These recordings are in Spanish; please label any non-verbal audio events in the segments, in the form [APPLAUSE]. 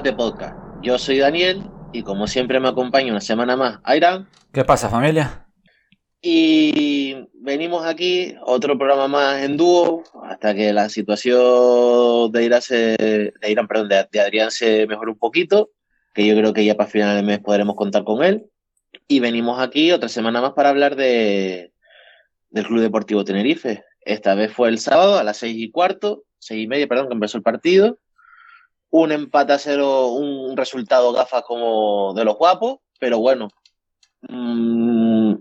Combate Podcast. Yo soy Daniel y como siempre me acompaña una semana más Aira. ¿Qué pasa familia? Y venimos aquí, otro programa más en dúo, hasta que la situación de Irán, se, de, Irán perdón, de, Adrián se mejore un poquito, que yo creo que ya para final del mes podremos contar con él. Y venimos aquí otra semana más para hablar de, del Club Deportivo Tenerife. Esta vez fue el sábado a las seis y cuarto, seis y media, perdón, que empezó el partido. Un empate a cero, un resultado gafas como de los guapos, pero bueno, mm,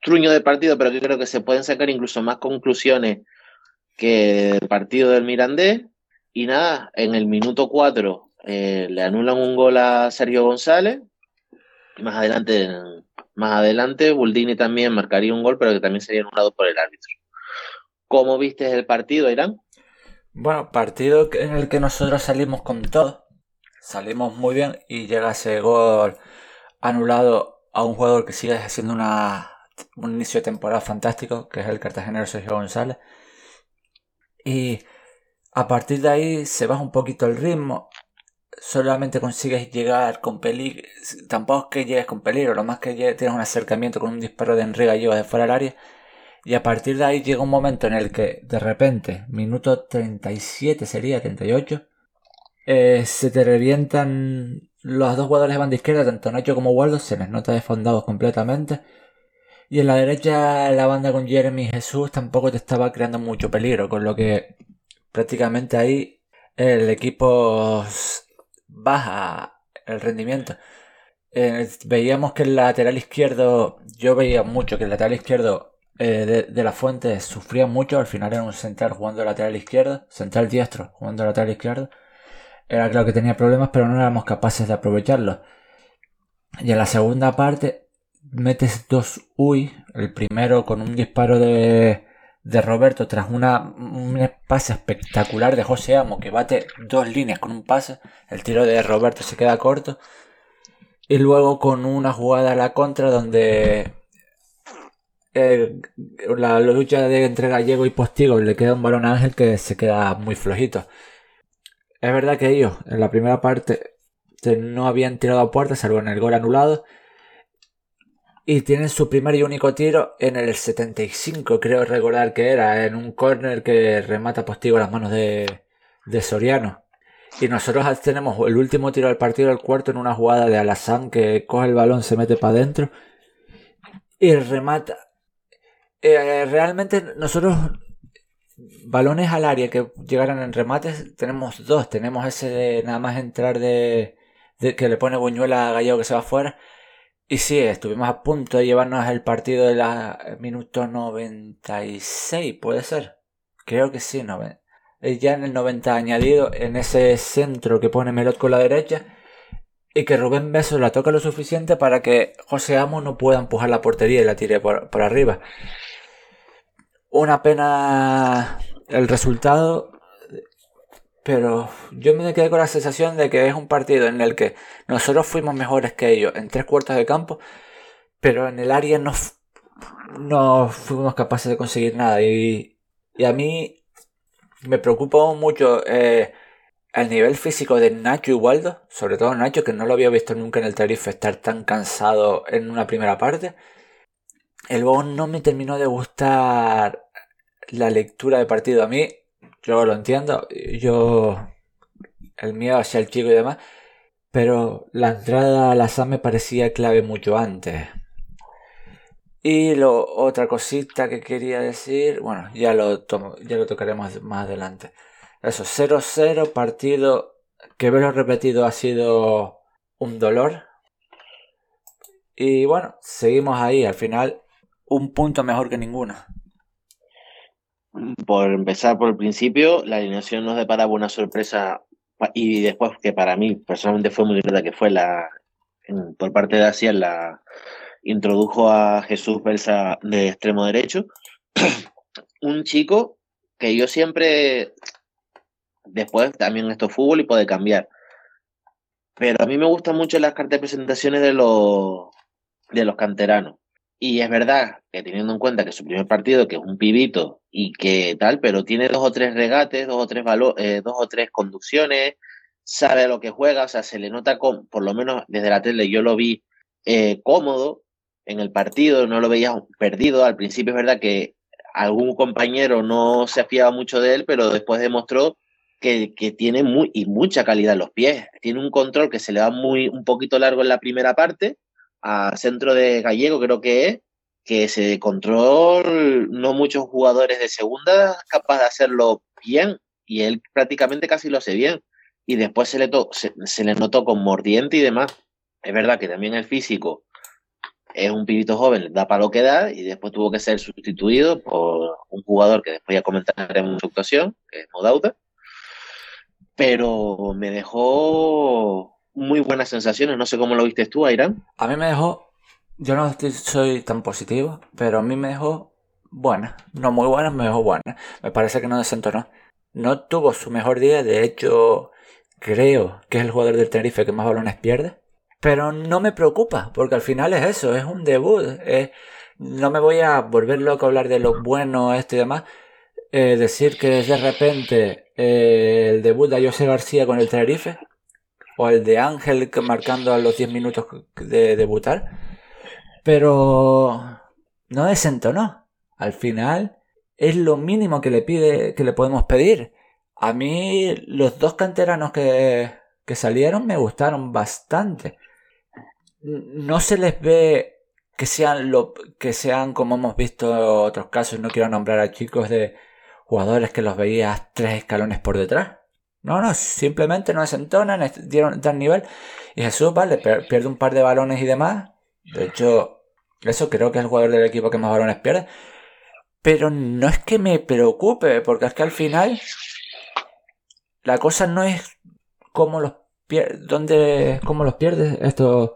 truño de partido, pero que creo que se pueden sacar incluso más conclusiones que el partido del Mirandés. Y nada, en el minuto 4 eh, le anulan un gol a Sergio González. Más adelante, más adelante, Buldini también marcaría un gol, pero que también sería anulado por el árbitro. ¿Cómo viste el partido, Irán? Bueno, partido en el que nosotros salimos con todo. Salimos muy bien y llega ese gol anulado a un jugador que sigue haciendo una, un inicio de temporada fantástico, que es el cartagenero Sergio González. Y a partir de ahí se baja un poquito el ritmo. Solamente consigues llegar con peligro. Tampoco es que llegues con peligro, lo más que tienes un acercamiento con un disparo de Enriga y de fuera del área y a partir de ahí llega un momento en el que de repente, minuto 37 sería, 38, eh, se te revientan los dos jugadores de banda izquierda, tanto Nacho como Waldo, se les nota desfondados completamente. Y en la derecha la banda con Jeremy Jesús tampoco te estaba creando mucho peligro, con lo que prácticamente ahí el equipo baja el rendimiento. Eh, veíamos que el lateral izquierdo, yo veía mucho que el lateral izquierdo eh, de, la Fuente sufría mucho, al final era un central jugando lateral izquierdo, central diestro jugando lateral izquierdo. Era claro que tenía problemas, pero no éramos capaces de aprovecharlo. Y en la segunda parte metes dos UI, el primero con un disparo de, de Roberto tras una, un pase espectacular de José Amo que bate dos líneas con un pase, el tiro de Roberto se queda corto. Y luego con una jugada a la contra donde eh, la, lucha de entre Gallego y Postigo le queda un balón a Ángel que se queda muy flojito. Es verdad que ellos en la primera parte no habían tirado a puerta, salvo en el gol anulado. Y tienen su primer y único tiro en el 75, creo recordar que era, en un córner que remata Postigo a las manos de, de Soriano. Y nosotros tenemos el último tiro del partido, el cuarto, en una jugada de Alazán que coge el balón, se mete para adentro y remata eh, realmente nosotros balones al área que llegaran en remates tenemos dos. Tenemos ese de nada más entrar de, que le pone Buñuela a Gallego que se va afuera. Y sí, estuvimos a punto de llevarnos el partido de la minuto 96, puede ser. Creo que sí, no, ya en el 90 añadido en ese centro que pone Melot con la derecha y que Rubén Beso la toca lo suficiente para que José Amo no pueda empujar la portería y la tire por arriba. Una pena el resultado, pero yo me quedé con la sensación de que es un partido en el que nosotros fuimos mejores que ellos en tres cuartos de campo, pero en el área no, no fuimos capaces de conseguir nada. Y, y a mí me preocupa mucho eh, el nivel físico de Nacho y Waldo, sobre todo Nacho, que no lo había visto nunca en el Tarife estar tan cansado en una primera parte. El Bon no me terminó de gustar la lectura de partido. A mí, yo lo entiendo, yo el miedo hacia el chico y demás, pero la entrada a la SAM me parecía clave mucho antes. Y lo, otra cosita que quería decir, bueno, ya lo, ya lo tocaremos más adelante. Eso, 0-0, partido que verlo repetido ha sido un dolor. Y bueno, seguimos ahí, al final un punto mejor que ninguno. Por empezar por el principio, la alineación nos deparaba una sorpresa y después que para mí personalmente fue muy grande, que fue la por parte de Asia la introdujo a Jesús Belsa de extremo derecho, [CLEARS THROAT] un chico que yo siempre, después también esto es fútbol y puede cambiar, pero a mí me gustan mucho las cartas de presentaciones de los, de los canteranos. Y es verdad que teniendo en cuenta que su primer partido, que es un pibito y que tal, pero tiene dos o tres regates, dos o tres, eh, dos o tres conducciones, sabe a lo que juega, o sea, se le nota, con, por lo menos desde la tele yo lo vi eh, cómodo, en el partido, no lo veías perdido. Al principio es verdad que algún compañero no se afiaba mucho de él, pero después demostró que, que, tiene muy, y mucha calidad en los pies. Tiene un control que se le va muy, un poquito largo en la primera parte, a centro de Gallego creo que es, que ese control no muchos jugadores de segunda capaz de hacerlo bien, y él prácticamente casi lo hace bien. Y después se le, se, se le notó con mordiente y demás. Es verdad que también el físico es un pibito joven, da para lo que da y después tuvo que ser sustituido por un jugador que después ya comentaremos en su actuación, que es Modauta. Pero me dejó muy buenas sensaciones. No sé cómo lo viste tú, Ayrán. A mí me dejó, yo no soy tan positivo, pero a mí me dejó buena. No muy buena, me dejó buena. Me parece que no desentonó. No tuvo su mejor día, de hecho, creo que es el jugador del Tenerife que más balones pierde. Pero no me preocupa, porque al final es eso, es un debut. no me voy a volver loco a hablar de lo bueno esto y demás. Eh, decir que de repente eh, el debut de José García con el Tenerife, o el de Ángel marcando a los 10 minutos de debutar, pero no desentonó. Al final es lo mínimo que le pide, que le podemos pedir. A mí los dos canteranos que, que salieron me gustaron bastante no se les ve que sean lo que sean como hemos visto otros casos, no quiero nombrar a chicos de jugadores que los veías tres escalones por detrás. No, no, simplemente no desentonan, dieron tal nivel. Y Jesús, vale, pierde un par de balones y demás. De hecho, eso creo que es el jugador del equipo que más balones pierde. Pero no es que me preocupe, porque es que al final la cosa no es cómo los pierde, dónde, cómo los pierdes estos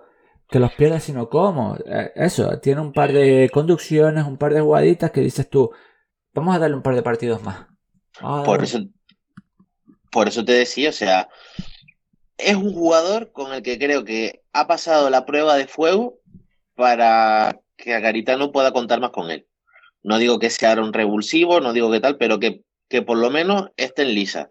que los pierdes, sino cómo. Eh, eso, tiene un par de conducciones, un par de jugaditas que dices tú, vamos a darle un par de partidos más. Por por eso te decía, o sea, es un jugador con el que creo que ha pasado la prueba de fuego para que a Garitano pueda contar más con él. No digo que sea un revulsivo, no digo que tal, pero que, que por lo menos esté en lisa.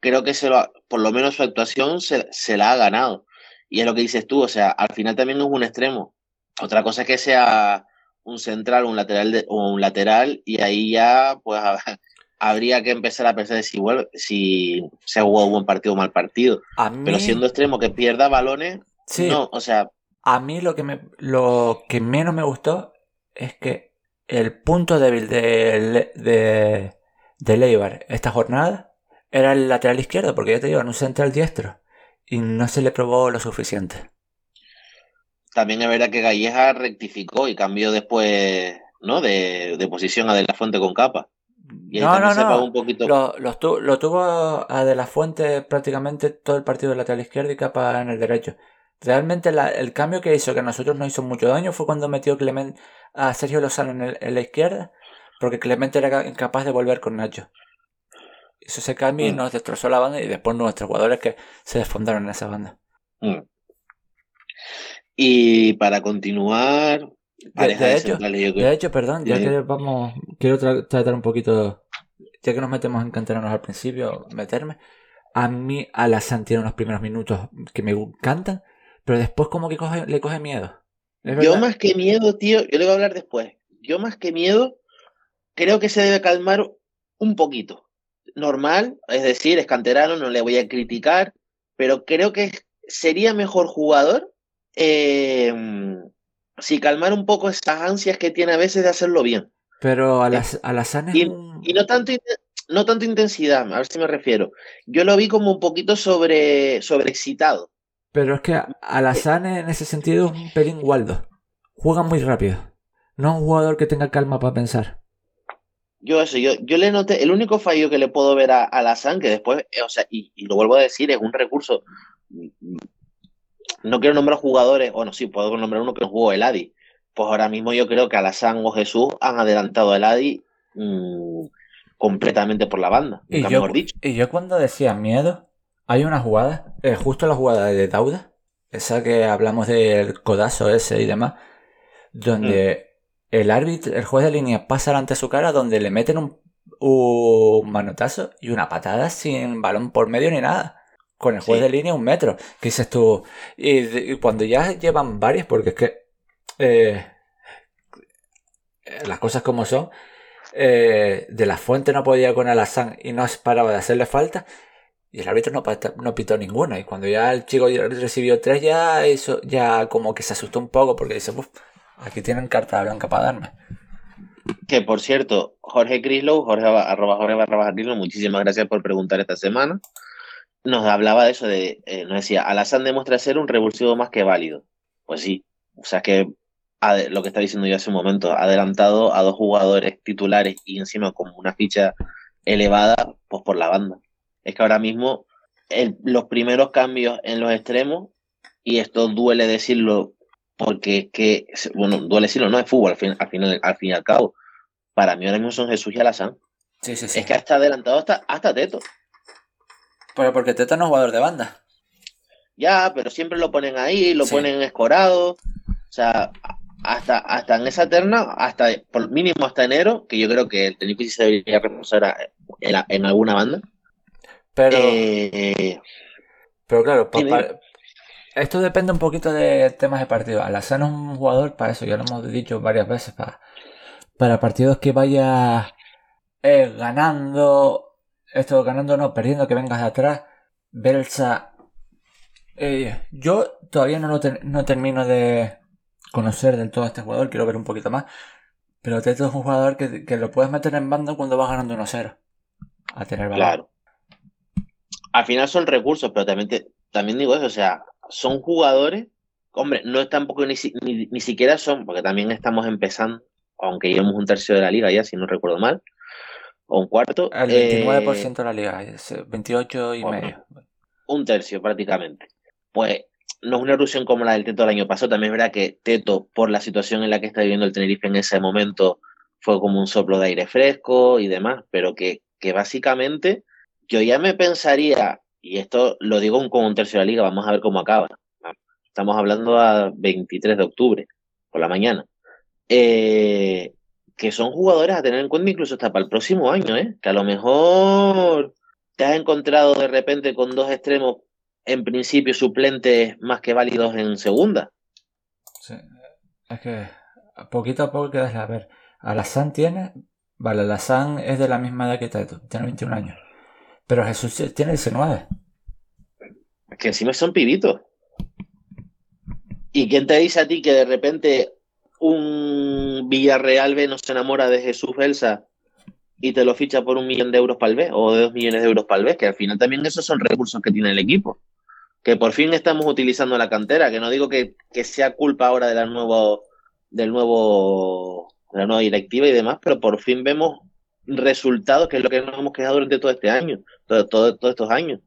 Creo que se lo, por lo menos su actuación se, se la ha ganado. Y es lo que dices tú, o sea, al final también es un extremo. Otra cosa es que sea un central un lateral o un lateral y ahí ya pues habría que empezar a pensar si vuelve, si se ha jugado un buen partido o mal partido. Pero siendo extremo que pierda balones, no, o sea. A mí lo que me lo que menos me gustó es que el punto débil de, de, de Leibar esta jornada era el lateral izquierdo, porque ya te digo, en un central diestro y no se le probó lo suficiente. también es verdad que Galleja rectificó y cambió después, ¿no? De, de posición a De La Fuente con capa. Y No, no, no. un poquito. Lo, lo tu- lo tuvo a De La Fuente prácticamente todo el partido de lateral izquierdo y capa en el derecho. Realmente la- el cambio que hizo, que a nosotros nos hizo mucho daño, fue cuando metió Clement a Sergio Lozano en, el- en la izquierda, porque Clemente era ca- incapaz de volver con Nacho. Hizo ese cambio y Mm. nos destrozó la banda y después nuestros jugadores que se desfondaron en esa banda. Mm. Y para continuar, de de, hecho-. De hecho, perdón, ya que vamos, quiero tra- tratar un poquito, ya que nos metemos en canteranos al principio, meterme. A mí, Alassane tiene unos primeros minutos que me encantan, pero después como que coge- le coge miedo. Yo más que miedo, tío, yo le voy a hablar después. Yo más que miedo, creo que se debe calmar un poquito. Normal, es decir, es canterano, no le voy a criticar, pero creo que sería mejor jugador eh, si calmar un poco esas ansias que tiene a veces de hacerlo bien. Pero Alassane es Y, un... y no tanto no tanto intensidad, a ver si me refiero. Yo lo vi como un poquito sobre sobreexcitado. Pero es que Alassane en ese sentido es un pelín Waldo. Juega muy rápido. No es un jugador que tenga calma para pensar. Yo eso, yo, yo le noté, el único fallo que le puedo ver a, a que después, eh, o sea, y, y lo vuelvo a decir, es un recurso. Mm, No quiero nombrar jugadores, bueno, sí, puedo nombrar uno que no jugó el Adi. Pues ahora mismo yo creo que Alazán o Jesús han adelantado el Adi mm, completamente por la banda, Y yo, mejor dicho. y yo cuando decía miedo, hay una jugada, eh, justo la jugada de Dauda, esa que hablamos del codazo ese y demás, donde el árbitro, el juez de línea pasa delante de su cara, donde le meten un, un manotazo y una patada sin balón por medio ni nada. Con el juez Sí. de línea un metro. Que dices tú. Y, cuando ya llevan varias, porque es que eh, las cosas como son, eh, de la fuente no podía con Alazán y no paraba de hacerle falta. Y el árbitro no, no pitó ninguna. Y cuando ya el chico recibió tres, ya eso, ya como que se asustó un poco porque dice, "Uf, aquí tienen carta blanca para darme. Que por cierto, Jorge Crislow, Jorge ba- arroba Jorge barra baja Crislow, muchísimas gracias por preguntar esta semana. Nos hablaba de eso, de, eh, nos decía, Alazán demuestra ser un revulsivo más que válido. Pues sí, o sea que lo que estaba diciendo yo hace un momento, adelantado a dos jugadores titulares y encima con una ficha elevada, pues por la banda. Es que ahora mismo el- los primeros cambios en los extremos, y esto duele decirlo porque es que, bueno, duele decirlo, no es fútbol al fin, al final, al fin y al cabo. Para mí ahora mismo son Jesús y Alazán. Sí, sí, sí. Es que hasta adelantado hasta, hasta Teto. Pero porque Teta no es jugador de banda. Ya, pero siempre lo ponen ahí, lo Sí. ponen escorado. O sea, hasta, hasta en esa terna, hasta por mínimo hasta enero, que yo creo que el sí se debería reforzar en, en alguna banda. Pero, Eh, pero claro, pa- Dime, pa- esto depende un poquito de temas de partido. Alazán es un jugador para eso, ya lo hemos dicho varias veces, para, para partidos que vaya eh, ganando, esto ganando no, perdiendo, que vengas de atrás. Belsa, eh, yo todavía no no termino de conocer del todo a este jugador, quiero ver un poquito más. Pero Teto es un jugador que, que lo puedes meter en banda cuando vas ganando 1-0. A tener balón. claro. Al final son recursos, pero también, te- también digo eso, o sea, son jugadores, hombre, no es tampoco ni, ni, ni siquiera son, porque también estamos empezando, aunque llevamos un tercio de la liga ya, si no recuerdo mal, o un cuarto. El eh, 29% de la liga, es, eh, 28 y Bueno. medio. un tercio prácticamente. Pues no es una erupción como la del Teto el año pasado. También es verdad que Teto, por la situación en la que está viviendo el Tenerife en ese momento, fue como un soplo de aire fresco y demás, pero que, que básicamente yo ya me pensaría, y esto lo digo con un tercio de la liga, vamos a ver cómo acaba. Estamos hablando a 23 de octubre, por la mañana. Eh, que son jugadores a tener en cuenta incluso hasta para el próximo año, ¿eh? que a lo mejor te has encontrado de repente con dos extremos en principio suplentes más que válidos en segunda. Sí. Es que poquito a poco quedas a ver. Alazán tiene. Vale, Alazán es de la misma edad que Teto, tiene 21 años. Pero Jesús tiene 19. Que encima son pibitos. ¿Y quién te dice a ti que de repente un Villarreal B no se enamora de Jesús Belsa y te lo ficha por un millón de euros para el o de dos millones de euros para el? Que al final también esos son recursos que tiene el equipo. que por fin estamos utilizando la cantera, que no digo que, que sea culpa ahora de la nuevo, del nuevo, de la nueva directiva y demás, pero por fin vemos resultados, que es lo que nos hemos quejado durante todo este año, todo, todo- todos estos años,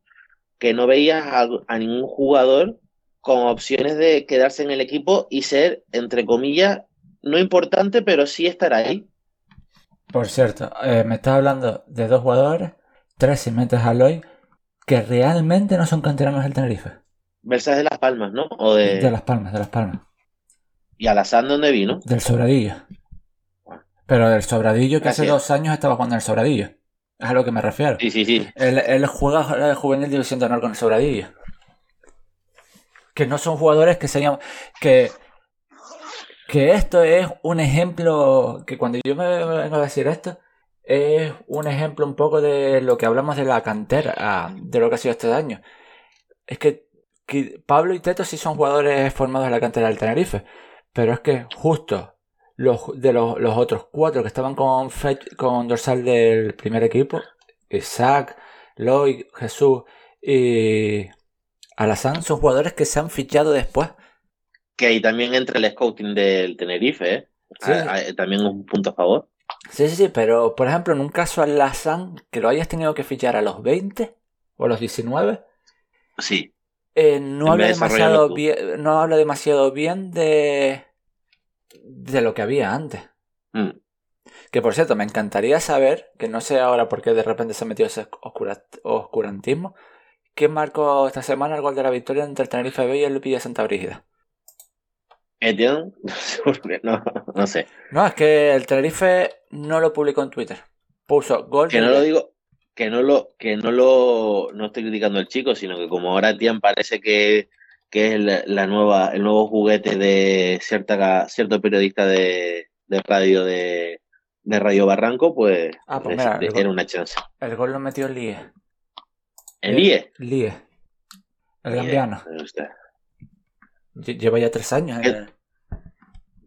que no veías a ningún jugador con opciones de quedarse en el equipo y ser, entre comillas, no importante, pero sí estar ahí. Por cierto, eh, me estás hablando de dos jugadores, tres si metes a Loy, que realmente no son canteranos del Tenerife. Versus de Las Palmas, ¿no? O de, De Las Palmas, de Las Palmas. y Alazán, ¿dónde vino? Del Sobradillo. Pero del Sobradillo que hace dos años estaba jugando en el Sobradillo. Es a lo que me refiero. Sí, sí, sí. Él, él juega la juvenil división de honor con el Sobradillo. Que no son jugadores que se llaman. Que, que esto es un ejemplo. Que cuando yo me vengo a decir esto, es un ejemplo un poco de lo que hablamos de la cantera, ah, de lo que ha sido este año. Es que, Pablo y Teto sí son jugadores formados en la cantera del Tenerife. Pero es que justo los, de los, los otros cuatro que estaban con, con dorsal del primer equipo, Isaac, Lloyd, Jesús y Alazán son jugadores que se han fichado después. Que ahí también entra el scouting del Tenerife, ¿eh? Sí. Ah, ah, también un punto a favor. Sí, sí, sí, pero por ejemplo, en un caso Alazán que lo hayas tenido que fichar a los 20 o a los 19, Sí. eh, no, habla demasiado bien, no habla demasiado bien de, de lo que había antes. Mm. Que por cierto, me encantaría saber, que no sé ahora por qué de repente se ha metido ese oscura- oscurantismo, ¿quién marcó esta semana el gol de la victoria entre el Tenerife B y el Villa Santa Brígida? Etienne, [LAUGHS] no sé no, no sé. No, es que el Tenerife no lo publicó en Twitter. Puso gol Que no lo digo, que no lo, que no lo, no estoy criticando al chico, sino que como ahora Etienne parece que, que es la, la nueva, el nuevo juguete de cierta, cierto periodista de, de radio de, de Radio Barranco, pues, Ah, pues mira, el era gol- una chance. El gol lo metió Lie. El IE. Lie. El gambiano. me gusta. Lle- Lleva ya tres años. ¿Qué? el-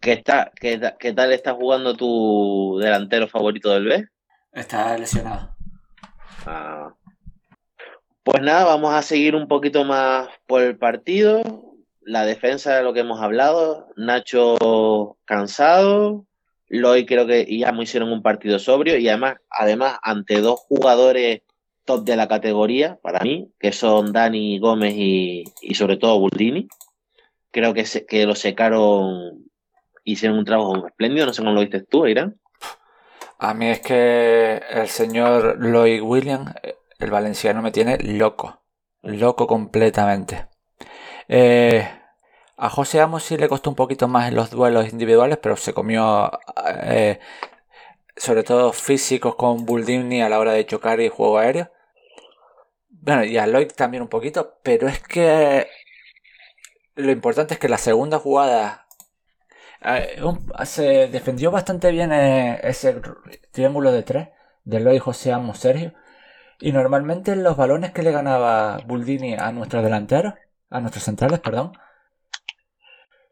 ¿Qué, está, qué, ta- ¿Qué tal está jugando tu delantero favorito del B? Está lesionado. Ah. Pues nada, vamos a seguir un poquito más por el partido. La defensa de lo que hemos hablado. Nacho cansado. Loy creo que y Amo hicieron un partido sobrio y además, además ante dos jugadores top de la categoría para mí, que son Dani Gómez y, sobre todo Buldini. Creo que, se, que lo secaron, hicieron un trabajo espléndido. No sé cómo lo viste tú, Irán. A mí es que el señor Lloyd Williams, el valenciano, me tiene loco. Loco completamente. Eh, a José Amos sí le costó un poquito más en los duelos individuales, pero se comió eh, sobre todo físicos con Buldini a la hora de chocar y juego aéreo. Bueno, y a Lloyd también un poquito, pero es que lo importante es que la segunda jugada eh, se defendió bastante bien eh, ese triángulo de tres de Lloyd, José Amos, Sergio. Y normalmente los balones que le ganaba Buldini a nuestros delanteros, a nuestros centrales, perdón,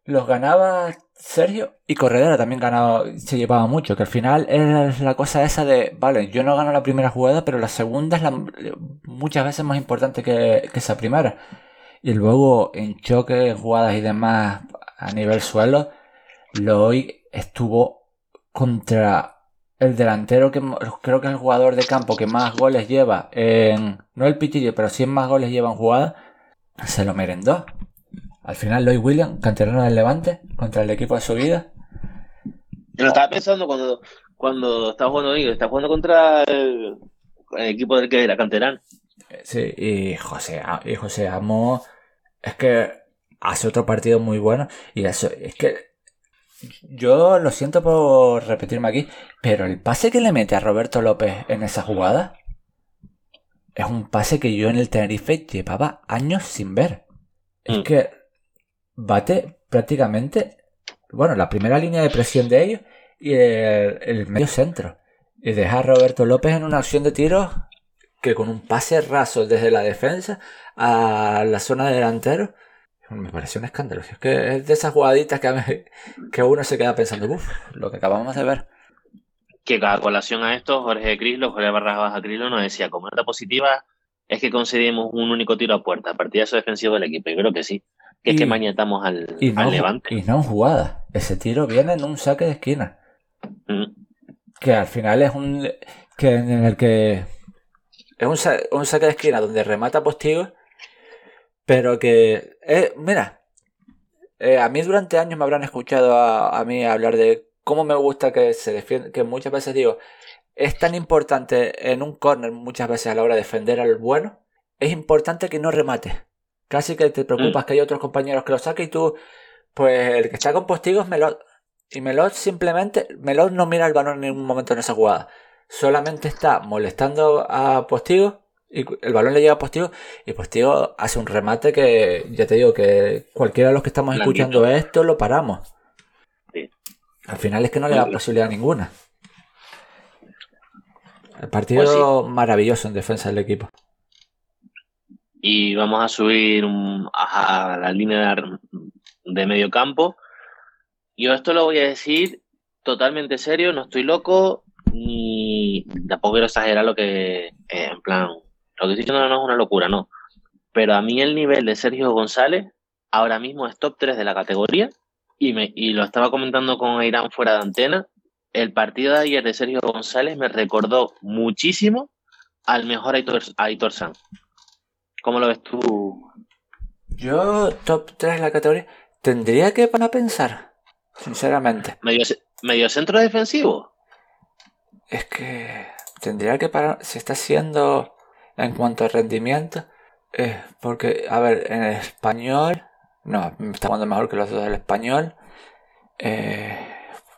los ganaba Sergio y Corredera también ganaba, se llevaba mucho. Que al final es la cosa esa de, vale, yo no gano la primera jugada, pero la segunda es la, muchas veces más importante que, que esa primera. Y luego en choques, jugadas y demás a nivel suelo, Loy estuvo contra el delantero que creo que es el jugador de campo que más goles lleva en. No el pitillo, pero sí más goles lleva en jugada. Se lo merendó. Al final, Lloyd Williams, canterano del Levante, contra el equipo de su vida. Yo lo estaba pensando cuando, cuando estaba jugando, está jugando contra el, el equipo del que era canterano. Sí, y José, y José Amo es que hace otro partido muy bueno. Y eso, es que yo lo siento por repetirme aquí, pero el pase que le mete a Roberto López en esa jugada es un pase que yo en el Tenerife llevaba años sin ver. Es Mm. que bate prácticamente, bueno, la primera línea de presión de ellos y el, medio centro. Y deja a Roberto López en una acción de tiros que con un pase raso desde la defensa a la zona de delantero me pareció un escándalo. Es que es de esas jugaditas que, a que uno se queda pensando, uff, lo que acabamos de ver. Que a colación a esto, Jorge Crislo, Jorge Barras Baja Crislo nos decía, como nota positiva, es que concedimos un único tiro a puerta, partidazo defensivo del equipo. Yo creo que sí. Que es que Y- mañetamos al, Y no, al Levante. y no en jugada. Ese tiro viene en un saque de esquina. Mm. Que al final es un. que en el que. Es un, sa- un saque de esquina donde remata Postigo. Pero que. eh, mira. eh, a mí durante años me habrán escuchado a, a mí hablar de cómo me gusta que se defiende. Que muchas veces digo. Es tan importante en un corner, muchas veces a la hora de defender al bueno. Es importante que no remate. Casi que te preocupas que hay otros compañeros que lo saquen y tú. Pues el que está con Postigo es Melot. Y Melot simplemente, Melot no mira el balón en ningún momento en esa jugada. Solamente está molestando a Postigo y el balón le llega a Postigo y Postigo hace un remate que ya te digo que cualquiera de los que estamos Blandito. escuchando esto lo paramos. Sí. Al final es que no le da bien. posibilidad ninguna. El partido maravilloso en defensa del equipo. Y vamos a subir a, la línea de, medio campo. Yo esto lo voy a decir totalmente serio, no estoy loco, ni tampoco quiero exagerar lo que, eh, en plan, lo que estoy diciendo no es una locura, no. Pero a mí el nivel de Sergio González ahora mismo es top 3 de la categoría y, me, y lo estaba comentando con Irán fuera de antena. El partido de ayer de Sergio González me recordó muchísimo al mejor Aitor, Aitor San. ¿Cómo lo ves tú? Yo, top 3 en la categoría, tendría que para pensar, sinceramente. ¿Medio, medio centro defensivo? Es que tendría que parar. Se está haciendo en cuanto a rendimiento. eh, porque, a ver, en el español. No, está jugando mejor que los dos del español. Eh,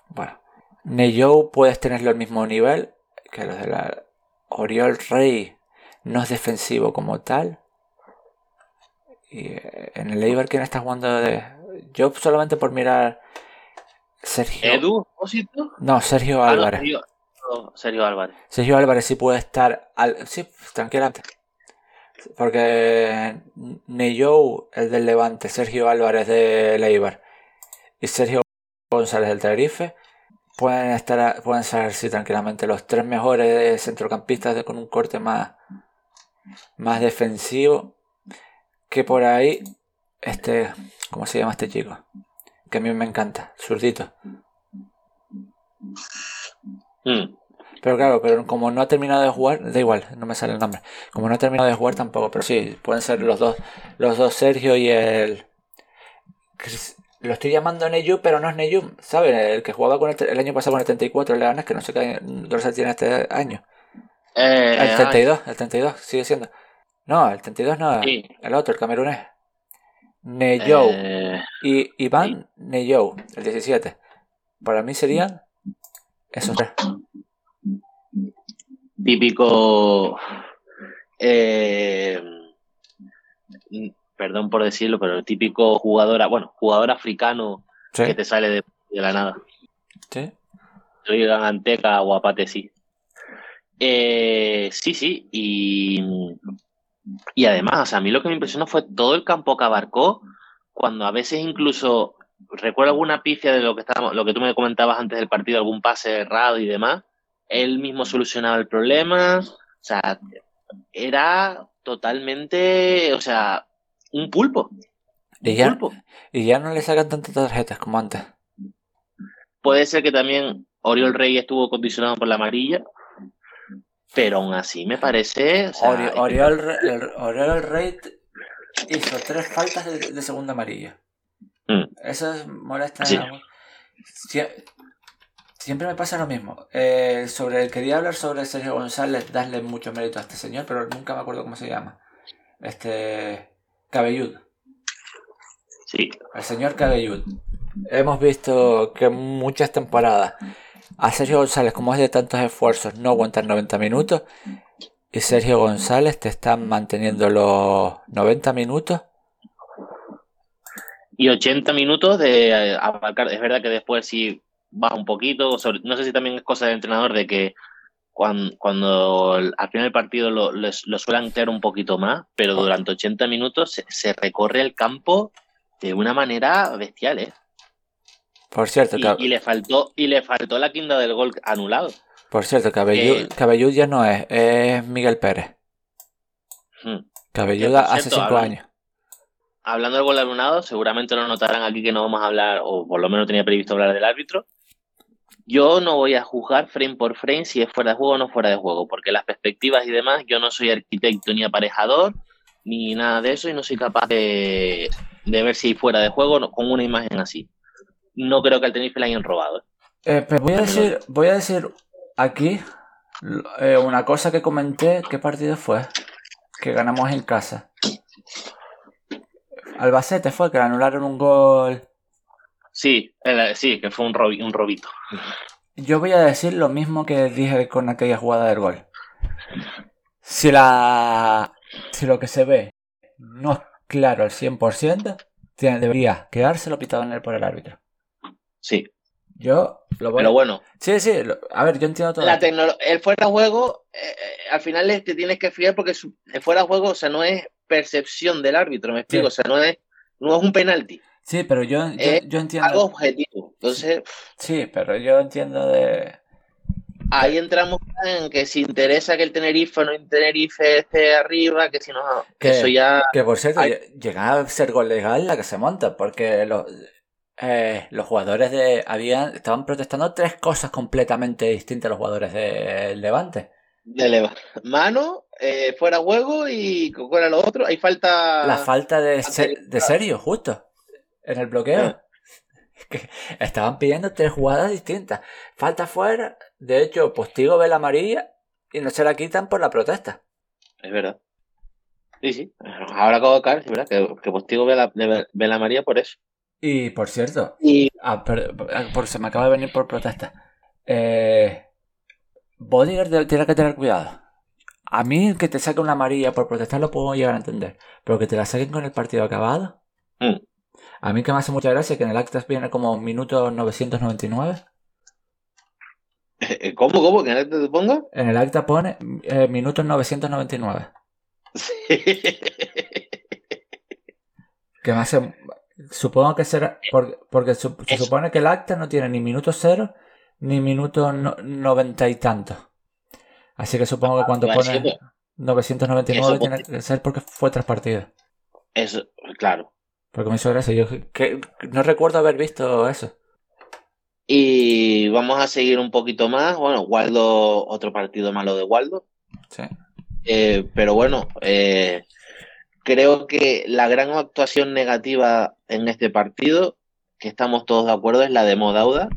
bueno, Neyou puedes tenerlo al mismo nivel que los de la Oriol Rey. No es defensivo como tal. Y eh, en el Eibar, ¿quién está jugando de.? Yo solamente por mirar. Sergio. ¿Edu? ¿Opósito? No, Sergio Ah, no, Álvarez. Sergio, no, Sergio Álvarez. Sergio Álvarez sí puede estar al... Sí, tranquilamente. Porque Neyou, el del Levante, Sergio Álvarez de Eibar y Sergio González del Tenerife pueden estar pueden ser sí tranquilamente los tres mejores centrocampistas con un corte más más defensivo que por ahí este ¿cómo se llama este chico? Que a mí me encanta, zurdito. Mm. Pero claro, pero como no ha terminado de jugar, da igual, no me sale el nombre. Como no ha terminado de jugar tampoco, pero sí, pueden ser los dos, los dos Sergio y el. Lo estoy llamando Neyu, pero no es Neyu, ¿sabes? El que jugaba con el, el año pasado con el 34, el Leganés, que no sé qué dorsal tiene este año. Eh, El ay, 32, el 32, sigue siendo. No, el 32 no, Sí. el otro, el camerunés. Neyou eh, y Iván Neyou, el 17. Para mí serían esos tres. típico. eh, perdón por decirlo, pero el típico jugador, bueno, jugador africano Sí, que te sale de, de la nada. sí. Soy Anteca o Apate, sí. Eh, sí, sí, y, y además, o sea, a mí lo que me impresionó fue todo el campo que abarcó, cuando a veces incluso, recuerdo alguna pifia de lo que estábamos, lo que tú me comentabas antes del partido, algún pase errado y demás, él mismo solucionaba el problema, o sea, era totalmente, o sea, un pulpo, Y ya, pulpo. y ya no le sacan tantas tarjetas como antes. Puede ser que también Oriol Rey estuvo condicionado por la amarilla, pero aún así me parece. o sea, Ori- Oriol, el- Oriol Rey hizo tres faltas de, de segunda amarilla. Mm. Eso es molesta. Sí. Sie- siempre me pasa lo mismo. Eh, sobre Quería hablar sobre Sergio González, darle mucho mérito a este señor, pero nunca me acuerdo cómo se llama. Este. Cabellud. Sí, El señor Cabellud. Hemos visto que muchas temporadas a Sergio González, como es de tantos esfuerzos, no aguantar 90 minutos. Y Sergio González te está manteniendo los 90 minutos. y 80 minutos de eh, abarcar. Es verdad que después sí baja un poquito. no sé si también es cosa del entrenador de que cuando, al final del partido lo, lo, lo suele anclar un poquito más, pero durante 80 minutos se, se recorre el campo de una manera bestial, ¿eh? Por cierto, Y, y le faltó y le faltó la quinta del gol anulado. por cierto Cabellud, eh, ya no es, es Miguel Pérez. Hmm. Cabelluda hace cinco hablan- años. Hablando del gol anulado, seguramente lo notarán aquí que no vamos a hablar, o por lo menos tenía previsto hablar del árbitro. Yo no voy a juzgar frame por frame si es fuera de juego o no fuera de juego, porque las perspectivas y demás, yo no soy arquitecto ni aparejador, ni nada de eso, y no soy capaz de, de ver si fuera de juego con una imagen así. No creo que al Tenerife le hayan robado. Eh, pero voy a decir, voy a decir aquí eh, una cosa que comenté. ¿Qué partido fue? Que ganamos en casa. Albacete fue que le anularon un gol. Sí, el- sí, que fue un, robi- un robito. Yo voy a decir lo mismo que dije con aquella jugada del gol. Si la. Si lo que se ve no es claro al 100%, tiene- debería quedárselo pitado en él por el árbitro. Sí, Yo lo voy pero bueno, Sí, sí, lo- a ver, yo entiendo todo. la tecnolo- el fuera de juego, eh, al final es- te tienes que fiar porque su- el fuera de juego, o sea, no es percepción del árbitro, me explico, Sí. o sea, no es, no es un penalti, Sí, pero yo, yo, yo entiendo. algo objetivo. Entonces, Sí, pero yo entiendo de. ahí entramos en que si interesa que el Tenerife o no el Tenerife esté arriba, que si no, Que- eso ya, Que por cierto, llega a ser gol legal la que se monta, porque los, eh, los jugadores de. habían estaban protestando tres cosas completamente distintas los jugadores de Levante. de leva- mano, eh, fuera juego y ¿cuál era lo otro? Hay falta... La falta de, se- anterior. de serio, justo. En el bloqueo. Ah. [LAUGHS] Es que estaban pidiendo tres jugadas distintas. Falta fuera. De hecho, Postigo ve la amarilla y no se la quitan por la protesta. Es verdad. Sí, sí. Ahora acabo de caer, es verdad, que, que Postigo ve la, ve la María por eso. Y por cierto, Y Ah, per- por, se me acaba de venir por protesta. Eh, Bodiger de- tiene que tener cuidado. A mí que te saque una amarilla por protestar lo puedo llegar a entender. Pero que te la saquen con el partido acabado. Mm. A mí que me hace mucha gracia que en el actas viene como minuto 999. Eh, ¿Cómo, cómo? ¿Que no te pongo? En el acta pone eh, minuto 999. [LAUGHS] Que me hace... Supongo que será... Porque, porque su- se supone que el acta no tiene ni minuto cero ni minuto no- noventa y tanto. Así que supongo que cuando Vale, sí, pone pues. 999 Eso, tiene que ser porque fue tras partido. Eso, claro. Porque me hizo gracia. Yo que, no recuerdo haber visto eso. Y vamos a seguir un poquito más. Bueno, Waldo, otro partido malo de Waldo. Sí. Eh, pero bueno, eh, creo que la gran actuación negativa en este partido, que estamos todos de acuerdo, es la de Modauda.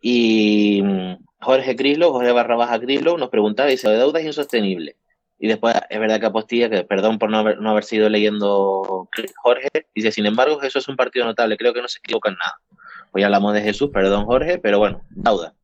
Y mm, Jorge Crislo, Jorge barra baja Crislo, nos preguntaba, dice, lo de Dauda es insostenible. Y después, es verdad que apostilla, que perdón por no haber, no haber sido leyendo Jorge, dice, sin embargo, Jesús es un partido notable, creo que no se equivoca en nada. Hoy hablamos de Jesús, perdón Jorge, pero bueno, Dauda.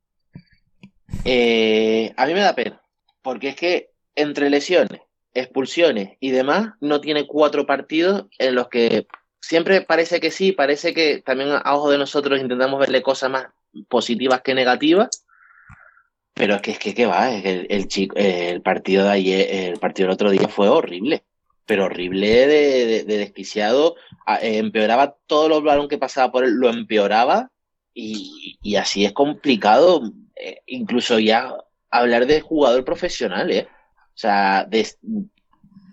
Eh, a mí me da pena, porque es que entre lesiones, expulsiones y demás, no tiene cuatro partidos en los que siempre parece que sí, parece que también a ojo de nosotros intentamos verle cosas más positivas que negativas, pero es que es que qué va, el, el el partido de ayer, el partido del otro día fue horrible, pero horrible de, de- de desquiciado, empeoraba todo los balón que pasaba por él, lo empeoraba y, y así es complicado, eh, incluso ya hablar de jugador profesional, ¿eh? O sea, de-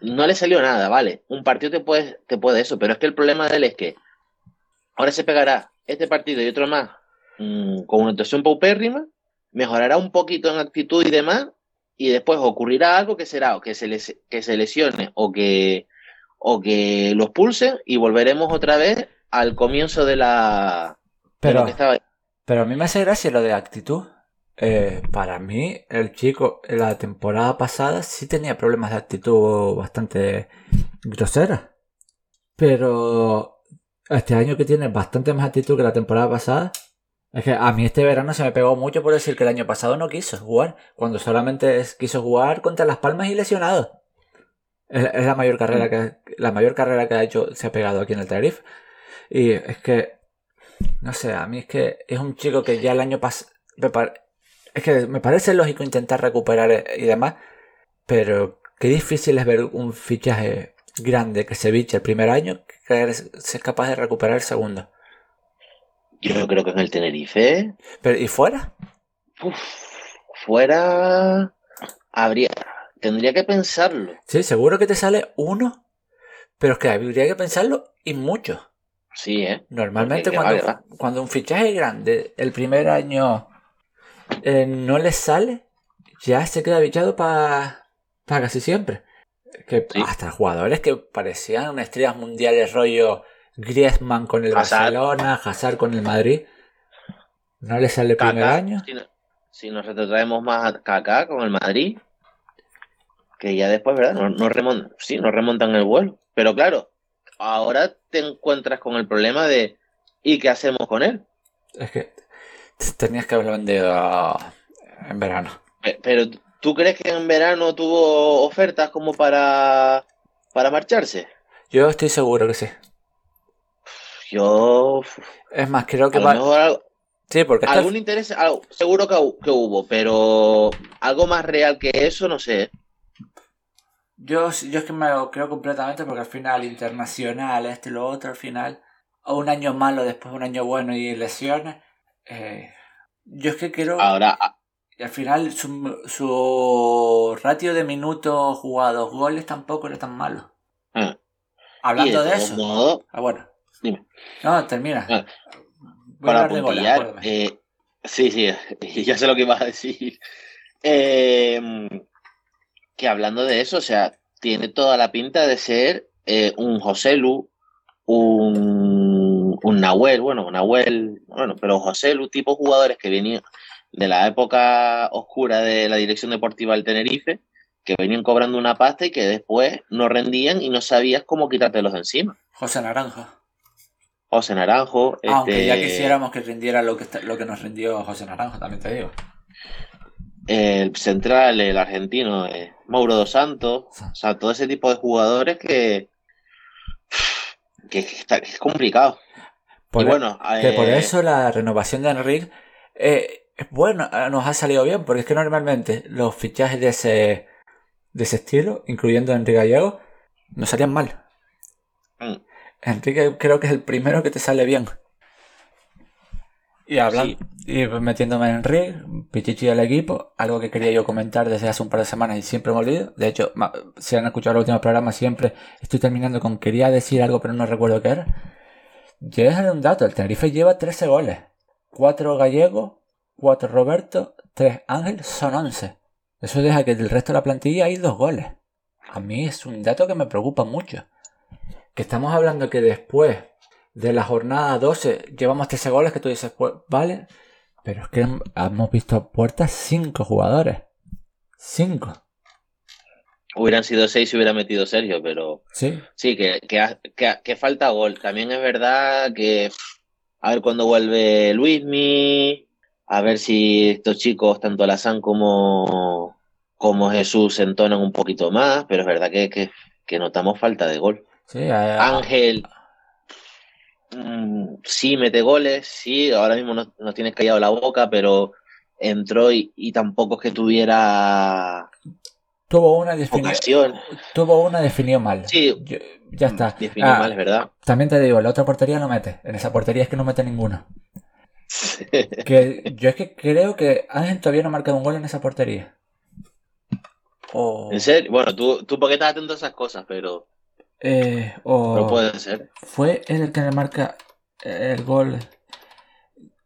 no le salió nada, vale. Un partido te puede, te puede eso, pero es que el problema de él es que ahora se pegará este partido y otro más mm, con una actuación paupérrima, mejorará un poquito en actitud y demás, y después ocurrirá algo que será o que se, les, que se lesione o que, o que los pulsen y volveremos otra vez al comienzo de la... de Pero, lo que estaba pero a mí me hace gracia lo de actitud. Eh, para mí, el chico la temporada pasada sí tenía problemas de actitud bastante groseras. Pero este año que tiene bastante más actitud que la temporada pasada. Es que a mí este verano se me pegó mucho por decir que el año pasado no quiso jugar. Cuando solamente quiso jugar contra Las Palmas y lesionado. Es, es la mayor carrera que la mayor carrera que ha hecho, se ha pegado aquí en el Tenerife. Y es que, no sé, a mí es que es un chico que ya el año pasado... Es que me parece lógico intentar recuperar y demás, pero qué difícil es ver un fichaje grande que se biche el primer año que eres- es capaz de recuperar el segundo. Yo creo que en el Tenerife Pero, ¿y fuera? Uf, fuera habría tendría que pensarlo. Sí, seguro que te sale uno, pero es que habría que pensarlo y mucho. Sí, ¿eh? Normalmente Porque, cuando, vale, cuando un fichaje grande el primer año eh, no le sale, ya se queda bichado para casi siempre. Que Sí. hasta jugadores que parecían estrellas mundiales rollo Griezmann con el Hazard. Barcelona, Hazard con el Madrid, no le sale el primer año. Si, no- si nos retrotraemos más a Kaká con el Madrid, que ya después, ¿verdad? No, no remontan, sí, no remontan el vuelo. Pero claro, ahora te encuentras con el problema de ¿y qué hacemos con él? Es que tenías que haberlo vendido en verano. Pe- Pero ¿tú crees que en verano tuvo ofertas como para, para marcharse? Yo estoy seguro que sí. Yo, Es más, creo que a lo mejor algo- Sí, porque algún interés, algo- seguro que, que hubo, pero algo más real que eso, no sé. Yo, yo es que me lo creo completamente porque al final internacional, este y lo otro, al final, a un año malo, después un año bueno y lesiones. Eh, yo es que quiero. Ahora, a- y al final su, su ratio de minutos jugados, goles tampoco era tan malo. Ah. Hablando de todos eso. modos, Ah, bueno. Dime. No, termina. Ah, Voy a para hablar de goles, eh, sí, sí, [LAUGHS] ya sé lo que ibas a decir. Eh, que hablando de eso, o sea, tiene toda la pinta de ser eh, un Joselu, un, un Nahuel, bueno, un Nahuel, bueno, pero Joselu, tipo jugadores que venían de la época oscura de la dirección deportiva del Tenerife, que venían cobrando una pasta y que después no rendían y no sabías cómo quitártelos de encima. José Naranjo. José Naranjo, Aunque ya este, quisiéramos que rindiera lo que, lo que nos rindió José Naranjo, también te digo. el central, el argentino, eh, Mauro dos Santos, o sea, todo ese tipo de jugadores que, que, que está, que es complicado. Por y bueno, Que por eh, eso la renovación de Enrique eh, es bueno, eh, nos ha salido bien, porque es que normalmente los fichajes de ese, de ese estilo, incluyendo a Enrique Gallego, no salían mal. Mm. Enrique creo que es el primero que te sale bien. Y hablando, y metiéndome en Enrique, Pichichi del equipo, algo que quería yo comentar desde hace un par de semanas y siempre me olvido. De hecho, si han escuchado los últimos programas, siempre estoy terminando con quería decir algo, pero no recuerdo qué era. Dejaré un dato, el Tenerife lleva 13 goles. 4 Gallego, 4 Roberto, 3 Ángel, son 11. Eso deja que del resto de la plantilla hay 2 goles. A mí es un dato que me preocupa mucho. Que estamos hablando que después de la jornada 12 llevamos 13 goles que tú dices, pues vale. Pero es que hemos visto a puertas 5 jugadores. 5. Hubieran sido seis si hubiera metido Sergio, pero Sí. sí, que, que, que, falta gol. También es verdad que a ver cuándo vuelve Luismi, a ver si estos chicos, tanto Alazán como, como Jesús, se entonan un poquito más, pero es verdad que, que, que notamos falta de gol. Sí, eh, Ángel mm, sí mete goles, sí, ahora mismo no, no tiene callado la boca, pero entró y, y tampoco es que tuviera tuvo una definición. Tuvo una definió mal. Sí. Yo- ya está. Definió Ah, mal, es verdad. También te digo, la otra portería no mete. En esa portería es que no mete ninguno. Que yo es que creo que Ángel todavía no ha marcado un gol en esa portería. O, En serio, bueno, tú, tú porque estás atento a esas cosas, pero, eh, o pero puede ser. fue él el que le marca el gol.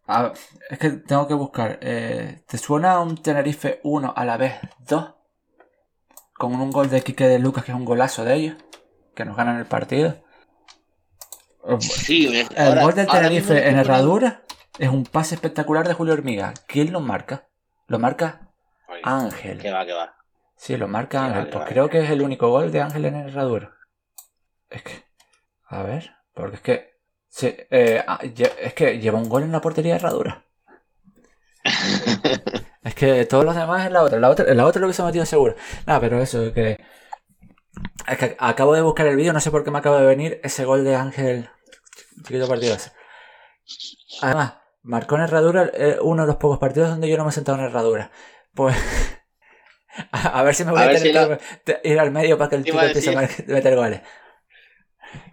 Ah, es que tengo que buscar. eh, ¿Te suena un Tenerife 1 a la vez 2? Con un gol de Quique de Lucas, que es un golazo de ellos. Que nos ganan el partido. Sí, me- El ahora- gol del Tenerife en herradura es un pase espectacular de Julio Hormiga. ¿Quién lo marca? Lo marca Ángel. Que va, que va. Sí, lo marca Ángel. Pues creo que es el único gol de Ángel en herradura. Es que. A ver, porque es que. sí, eh, ah, es que lleva un gol en la portería de herradura. [LAUGHS] es que todos los demás en la otra. La otra, en la otra lo hubiese metido seguro. Nada, pero eso, que. Es que acabo de buscar el vídeo, no sé por qué me acaba de venir ese gol de Ángel. Chiquito partido ese. Además, marcó en herradura eh, uno de los pocos partidos donde yo no me he sentado en herradura. Pues. [LAUGHS] A, a ver si me voy A a, ver tener si que te- ir al medio para que el chico empiece a meter goles.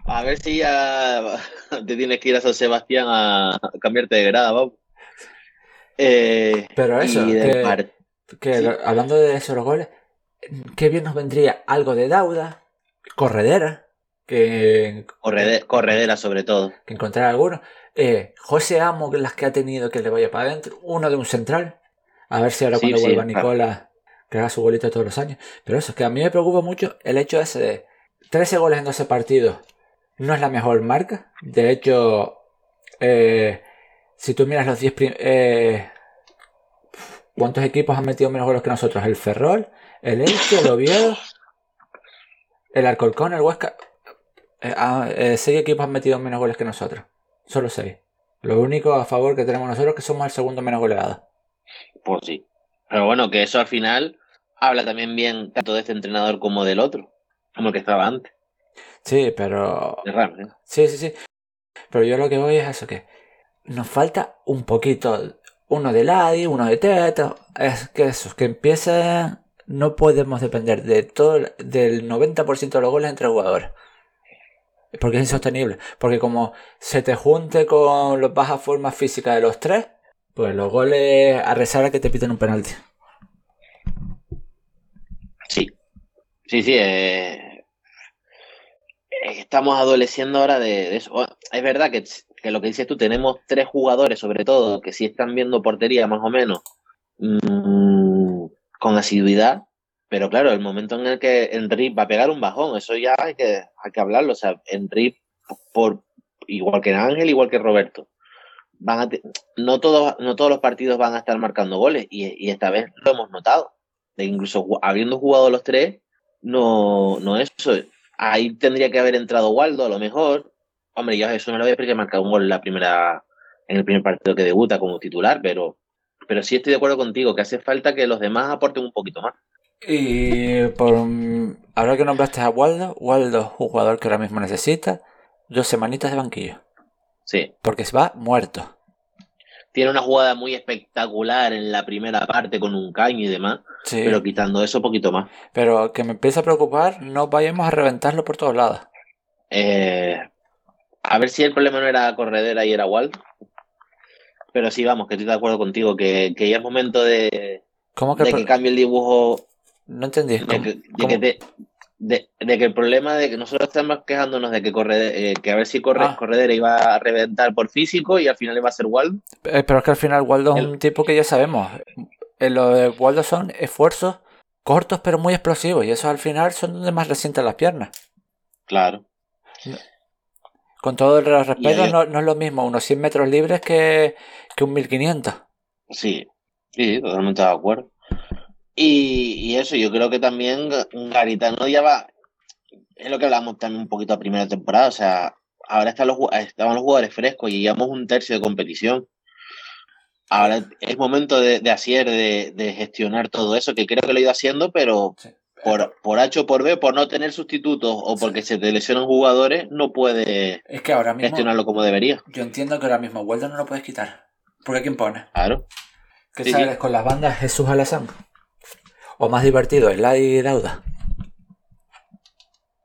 A ver si ya [LAUGHS] te tienes que ir a San Sebastián a cambiarte de grada, vamos. Eh, Pero eso, que- Sí. hablando de esos los goles, qué bien nos vendría algo de Dauda, corredera, que, Correde- corredera sobre todo. que encontrar alguno. Eh, José Amo, que las que ha tenido que le vaya para adentro. Uno de un central. A ver si ahora Sí, cuando sí, vuelva claro. Nicola, que haga su golito todos los años. Pero eso, es que a mí me preocupa mucho el hecho ese de 13 goles en 12 partidos. No es la mejor marca. De hecho, eh, si tú miras los 10 prim- eh, ¿Cuántos equipos han metido menos goles que nosotros? El Ferrol, el Elche, el Oviedo, el Alcorcón, el Huesca. Eh, ah, eh, seis equipos han metido menos goles que nosotros. Solo seis. Lo único a favor que tenemos nosotros es que somos el segundo menos goleado. Pues sí. Pero bueno, que eso al final habla también bien tanto de este entrenador como del otro, como el que estaba antes. Sí, pero. Es raro, ¿eh? Sí, sí, sí. Pero yo lo que voy es eso, que nos falta un poquito. Uno de Ladi, uno de Teto. Es que eso, que empiece. No podemos depender de todo, del 90% de los goles entre jugadores. Porque es insostenible. Porque como se te junte con las bajas formas físicas de los tres, pues los goles a rezar a que te piten un penalti. Sí. Sí, sí. eh, eh, Estamos adoleciendo ahora de, eso. Es verdad que, que lo que dices tú, tenemos tres jugadores, sobre todo, que sí están viendo portería más o menos mm, con asiduidad. Pero claro, el momento en el que Henry va a pegar un bajón, eso ya hay que, hay que hablarlo. O sea, Henry, por, igual que Ángel, igual que Roberto, van a no, todos, no todos los partidos van a estar marcando goles y, y esta vez lo hemos notado. De incluso habiendo jugado los tres, no, no eso. Ahí tendría que haber entrado Waldo a lo mejor. Hombre, ya eso no lo voy a porque marcado un gol en la primera, en el primer partido que debuta como titular, pero, pero sí estoy de acuerdo contigo que hace falta que los demás aporten un poquito más. Y por ahora que nombraste a Waldo, Waldo es un jugador que ahora mismo necesita dos semanitas de banquillo. Sí. Porque se va muerto. Tiene una jugada muy espectacular en la primera parte con un caño y demás, Sí. pero quitando eso, poquito más. Pero que me empieza a preocupar, no vayamos a reventarlo por todos lados. Eh, a ver si el problema no era Corredera y era Waldo. Pero sí, vamos, que estoy de acuerdo contigo, que, que ya es momento de, ¿Cómo que, de que cambie el dibujo No entendí. de ¿Cómo- que, de cómo? que te- de- de que el problema de que nosotros estamos quejándonos de que corre, eh, que a ver si corre, Ah. Corredera iba a reventar por físico y al final iba a ser Waldo. Eh, pero es que al final Waldo es un tipo que ya sabemos. Eh, Lo de Waldo son esfuerzos cortos pero muy explosivos. Y eso al final son donde más resienten las piernas. Claro. Con todo el respeto, ahí- no, no es lo mismo unos 100 metros libres que, que un 1500. Sí, sí, totalmente de acuerdo. Y, y eso, yo creo que también Garitano ya va, es lo que hablamos también un poquito a primera temporada, o sea, ahora están los, estaban los jugadores frescos y llevamos un tercio de competición. Ahora es momento de, de hacer, de, de gestionar todo eso, que creo que lo he ido haciendo, pero por, por H o por B, por no tener sustitutos o porque se te lesionan jugadores, no puede Es que ahora mismo gestionarlo como debería. yo entiendo que ahora mismo Waldo no lo puedes quitar. Porque ¿quién pone? Claro. ¿Qué Sí, sales sí. con las bandas Jesús Alazán? O más divertido, Eladi Dauda.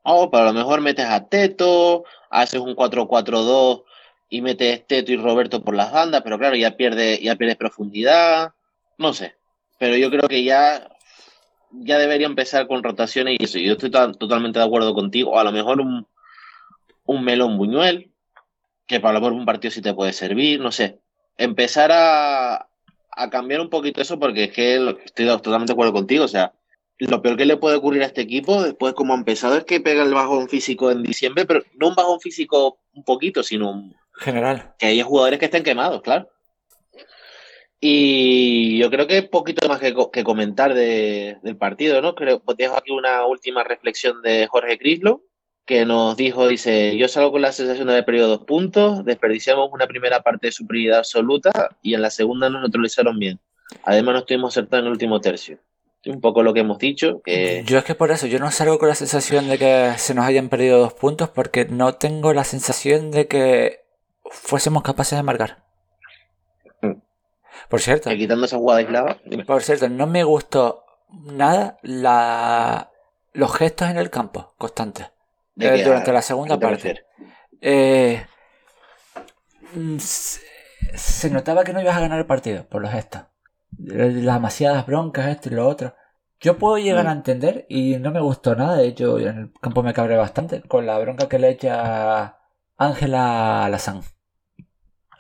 Oh, pero a lo mejor metes a Teto, haces un 4-4-2 y metes Teto y Roberto por las bandas, pero claro, ya pierde, ya pierdes profundidad. No sé. Pero yo creo que ya, ya debería empezar con rotaciones y eso. Yo estoy to- totalmente de acuerdo contigo. O a lo mejor un, un melón buñuel, que para lo mejor un partido sí te puede servir, no sé. Empezar a, a cambiar un poquito eso porque es que estoy totalmente de acuerdo contigo. O sea, lo peor que le puede ocurrir a este equipo, después como ha empezado, es que pega el bajón físico en diciembre, pero no un bajón físico un poquito, sino un- General. que haya jugadores que estén quemados, claro. Y yo creo que poquito más que, que comentar de- del partido, ¿no? Creo, pues dejo aquí una última reflexión de Jorge Crislo, que nos dijo, dice, yo salgo con la sensación de haber perdido dos puntos, desperdiciamos una primera parte de superioridad absoluta y en la segunda nos neutralizaron bien. Además no estuvimos acertados en el último tercio. Un poco lo que hemos dicho, que... Yo es que por eso, yo no salgo con la sensación de que se nos hayan perdido dos puntos porque no tengo la sensación de que fuésemos capaces de marcar. Por cierto, que quitando esa jugada aislada, dime. por cierto, no me gustó nada la... los gestos en el campo constantes ¿De eh, durante a- la segunda parte. Eh, se, se notaba que no ibas a ganar el partido por los gestos. Las demasiadas broncas, esto y lo otro. Yo puedo llegar Mm. a entender y no me gustó nada, de hecho en el campo me cabré bastante con la bronca que le echa Ángela Lazán.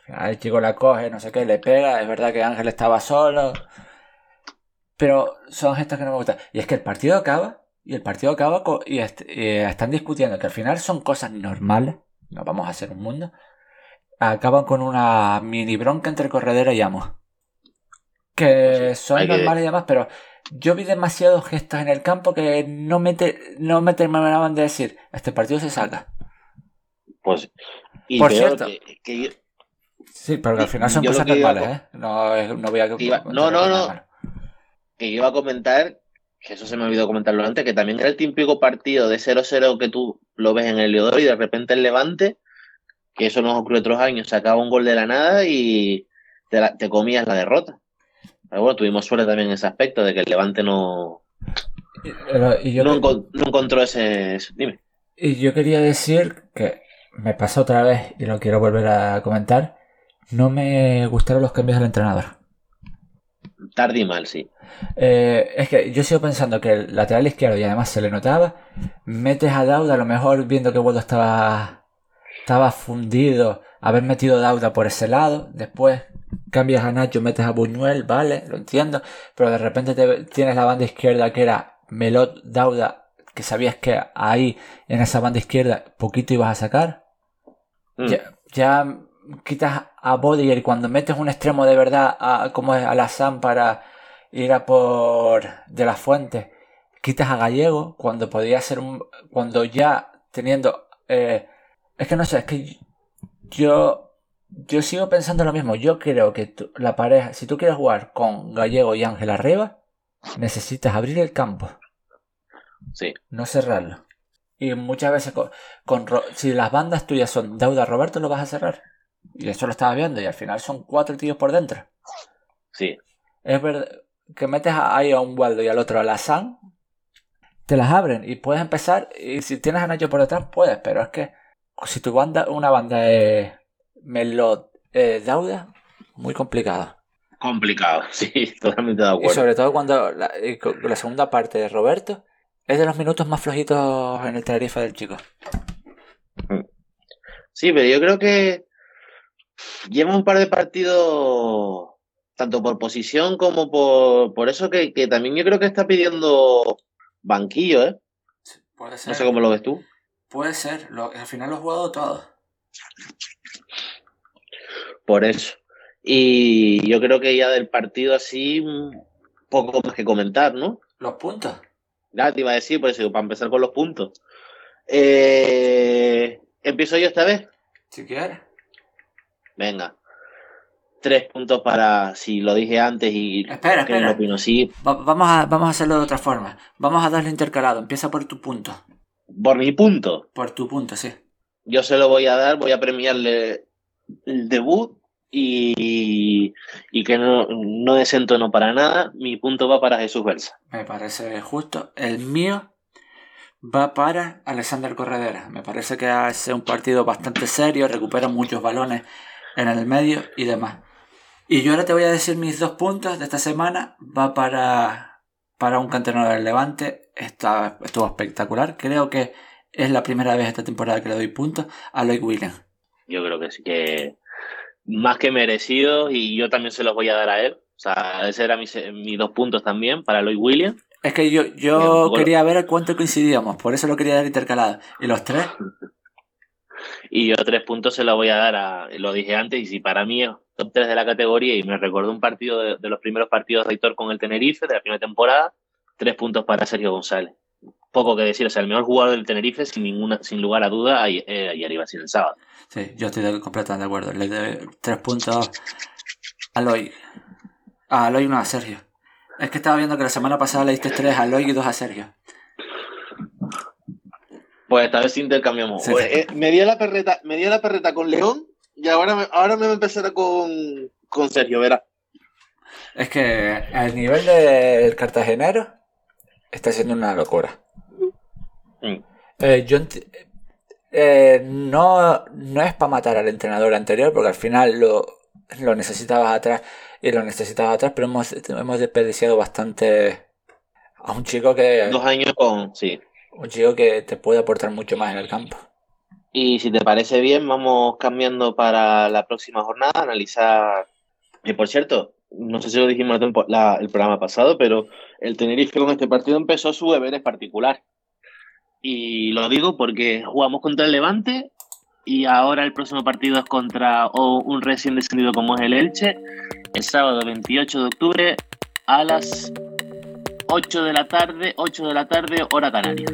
Al chico la coge, no sé qué, le pega, es verdad que Ángel estaba solo, pero son gestos que no me gustan. Y es que el partido acaba y el partido acaba y, est- y están discutiendo que al final son cosas normales, no vamos a hacer un mundo. Acaban con una mini bronca entre corredera y amos. Que son hay que- normales y demás, pero yo vi demasiados gestos en el campo que no me, te- no me terminaban de decir, este partido se saca. Pues, y Por cierto. que, que yo- Sí, pero que al final son Yo cosas a normales, ¿eh? No, no voy a... iba- no, no, no. que iba a comentar, que eso se me olvidó comentarlo antes, que también era el típico partido de 0-0 que tú lo ves en el Leodoro y de repente el Levante, que eso nos ocurrió otros años, sacaba un gol de la nada y te, la- te comías la derrota. Pero bueno, tuvimos suerte también en ese aspecto de que el Levante no, Y, pero- y yo, no, encon- no encontró ese... ese- Dime. y yo quería decir que me pasó otra vez y lo quiero volver a comentar. No me gustaron los cambios del entrenador. Tarde y mal, sí. Eh, es que yo sigo pensando que el lateral izquierdo, y además se le notaba, metes a Dauda, a lo mejor viendo que Waldo estaba, estaba fundido, haber metido a Dauda por ese lado, después cambias a Nacho, metes a Buñuel, vale, lo entiendo, pero de repente te- tienes la banda izquierda que era Melot, Dauda, que sabías que ahí en esa banda izquierda poquito ibas a sacar. Mm. Ya, ya quitas a Bodiger y cuando metes un extremo de verdad a, como es a la Sam para ir a por de la fuente, quitas a Gallego cuando podía ser un cuando ya teniendo eh, es que no sé, es que yo yo sigo pensando lo mismo. Yo creo que tú- la pareja, si tú quieres jugar con Gallego y Ángel arriba, necesitas abrir el campo Sí. no cerrarlo. Y muchas veces con, si las bandas tuyas son Dauda Roberto, lo vas a cerrar. Y eso lo estaba viendo, y al final son cuatro tíos por dentro. Sí. Es verdad que metes ahí a un Waldo y al otro a la San, te las abren y puedes empezar. Y si tienes a Nacho por detrás, puedes, pero es que si tu banda, una banda es Melot eh, Dauda, muy complicado. Complicado, [LAUGHS] sí, totalmente de Y acuerdo. sobre todo cuando la, y la segunda parte de Roberto es de los minutos más flojitos en el Tenerife del chico. Sí, pero yo creo que lleva un par de partidos, tanto por posición como por, por eso, que, que también yo creo que está pidiendo banquillo, ¿eh? Puede No sé cómo lo ves tú. Puede ser, lo- al final lo he jugado todo. Por eso. Y yo creo que ya del partido así, poco más que comentar, ¿no? Los puntos. Ya te iba a decir, por eso, para empezar con los puntos. Eh, ¿Empiezo yo esta vez? Si quieres. Venga. Tres puntos para, si lo dije antes y Espera, que no espera. opino, sí, Va- vamos, a, vamos a hacerlo de otra forma. Vamos a darle intercalado. Empieza por tu punto. por mi punto. Por tu punto, sí. yo se lo voy a dar, voy a premiarle el debut y, y que no, no desentonó para nada. Mi punto va para Jesús Belsa. Me parece justo. El mío va para Alexander Corredera. Me parece que hace un partido bastante serio, recupera muchos balones en el medio y demás. Y yo ahora te voy a decir mis dos puntos de esta semana. Va para, para un canterano del Levante. Está, estuvo espectacular. Creo que es la primera vez esta temporada que le doy puntos a Lloyd Williams. Yo creo que sí que más que merecido y yo también se los voy a dar a él. O sea, ese era mis, mis dos puntos también para Lloyd Williams. Es que yo, yo quería ver cuánto coincidíamos, por eso lo quería dar intercalado. ¿Y los tres? [LAUGHS] Y yo tres puntos se los voy a dar a, lo dije antes, y si para mí es top 3 de la categoría y me recordó un partido de, los primeros partidos de Héctor con el Tenerife de la primera temporada, tres puntos para Sergio González. Poco que decir, o sea, el mejor jugador del Tenerife, sin ninguna, sin lugar a duda, ayer, eh, ayer iba a el sábado. Sí, yo estoy completamente de acuerdo. Le doy tres puntos a Aloy. A Aloy no a Sergio. Es que estaba viendo que la semana pasada le diste tres a Aloy y dos a Sergio. Pues esta vez intercambiamos. Sí, Pues, sí. eh, me dio la perreta, me dio la perreta con León y ahora me, ahora me va a empezar con, con Sergio, verá. Es que el nivel del cartagenero está siendo una locura. Mm. Eh, yo eh, no, no es para matar al entrenador anterior, porque al final lo, lo necesitabas atrás y lo necesitabas atrás, pero hemos, hemos desperdiciado bastante A un chico que. Dos años con. Sí. Un chico que te puede aportar mucho más en el campo. Y si te parece bien, vamos cambiando para la próxima jornada, analizar. Y por cierto, no sé si lo dijimos el programa pasado, pero el Tenerife con este partido empezó su deberes particular. Y lo digo porque jugamos contra el Levante y ahora el próximo partido es contra un recién descendido como es el Elche, el sábado 28 de octubre a las 8 de la tarde, 8 de la tarde, hora canaria.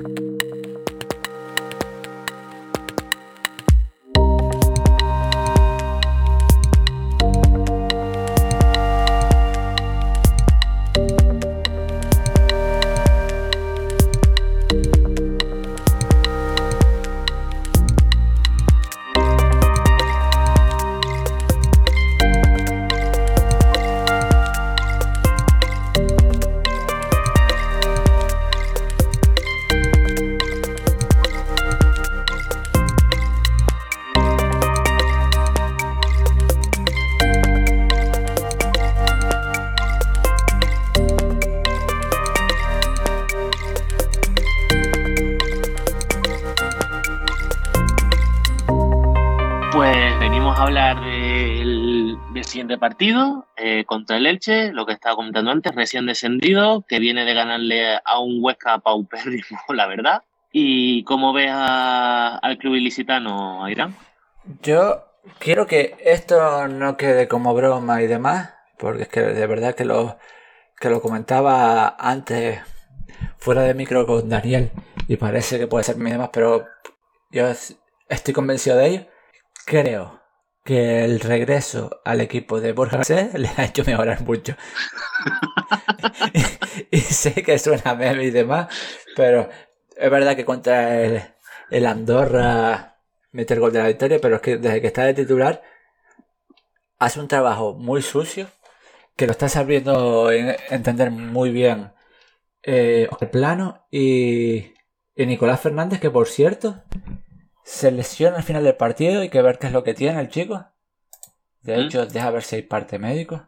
Partido eh, contra el Elche, lo que estaba comentando antes, recién descendido, que viene de ganarle a un Huesca paupérrimo, [LAUGHS] la verdad. ¿Y cómo ves al club ilicitano, Ayrán? Yo quiero que esto no quede como broma y demás, porque es que de verdad que lo, que lo comentaba antes fuera de micro con Daniel y parece que puede ser mi demás, pero yo estoy convencido de ello. Creo que el regreso al equipo de Borja [LAUGHS] le ha hecho mejorar mucho. [LAUGHS] y, sé que suena meme y demás, pero es verdad que contra el, el Andorra mete el gol de la victoria, pero es que desde que está de titular hace un trabajo muy sucio que lo está sabiendo entender muy bien eh, el plano y, y Nicolás Fernández que por cierto se lesiona al final del partido. Hay que ver qué es lo que tiene el chico. De ¿Mm? hecho, deja ver si hay parte médico.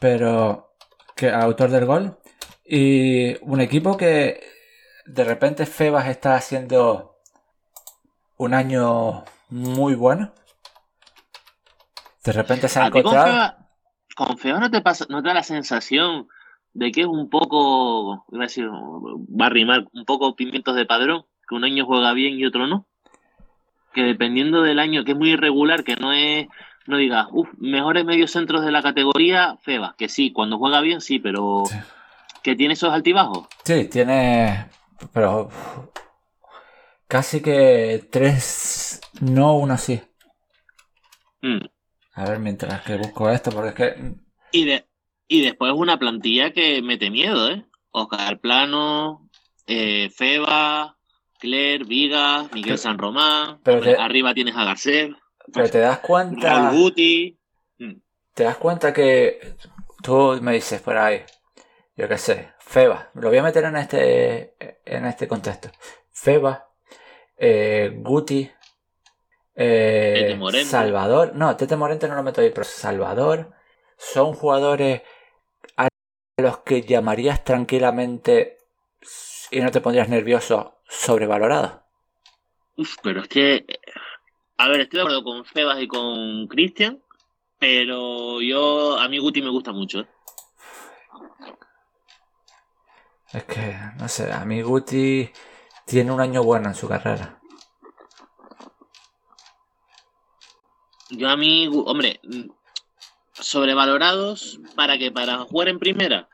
Pero, que autor del gol. Y un equipo que de repente Febas está haciendo un año muy bueno. De repente se ha encontrado. Con Febas, no te pasa, no te da la sensación de que es un poco, iba a decir, va a rimar, un poco pimientos de padrón, que un año juega bien y otro no que dependiendo del año, que es muy irregular, que no es, no digas, uff, mejores mediocentros de la categoría, Feba, que sí, cuando juega bien sí, pero que tiene esos altibajos. Sí, tiene, pero casi que tres, no uno sí. Mm. A ver, mientras que busco esto, porque es que... Y, de, y después una plantilla que mete miedo, ¿eh? Oscar Plano, eh, Feba, Claire, Viga, Miguel San Román. Pero arriba tienes a Garcés. Pero te das cuenta. Mm. Te das cuenta que tú me dices por ahí, yo qué sé, Feba, lo voy a meter en este, en este contexto. Feba, eh, Guti, eh, Salvador, no, Tete Morente no lo meto ahí, pero Salvador, son jugadores a los que llamarías tranquilamente y no te pondrías nervioso sobrevalorado. Uf, pero es que. A ver, estoy de acuerdo con Febas y con Cristian, pero yo. A mí Guti me gusta mucho. ¿eh? Es que, no sé, a mí Guti tiene un año bueno en su carrera. Yo a mí, hombre, sobrevalorados, ¿para qué? ¿Para jugar en primera?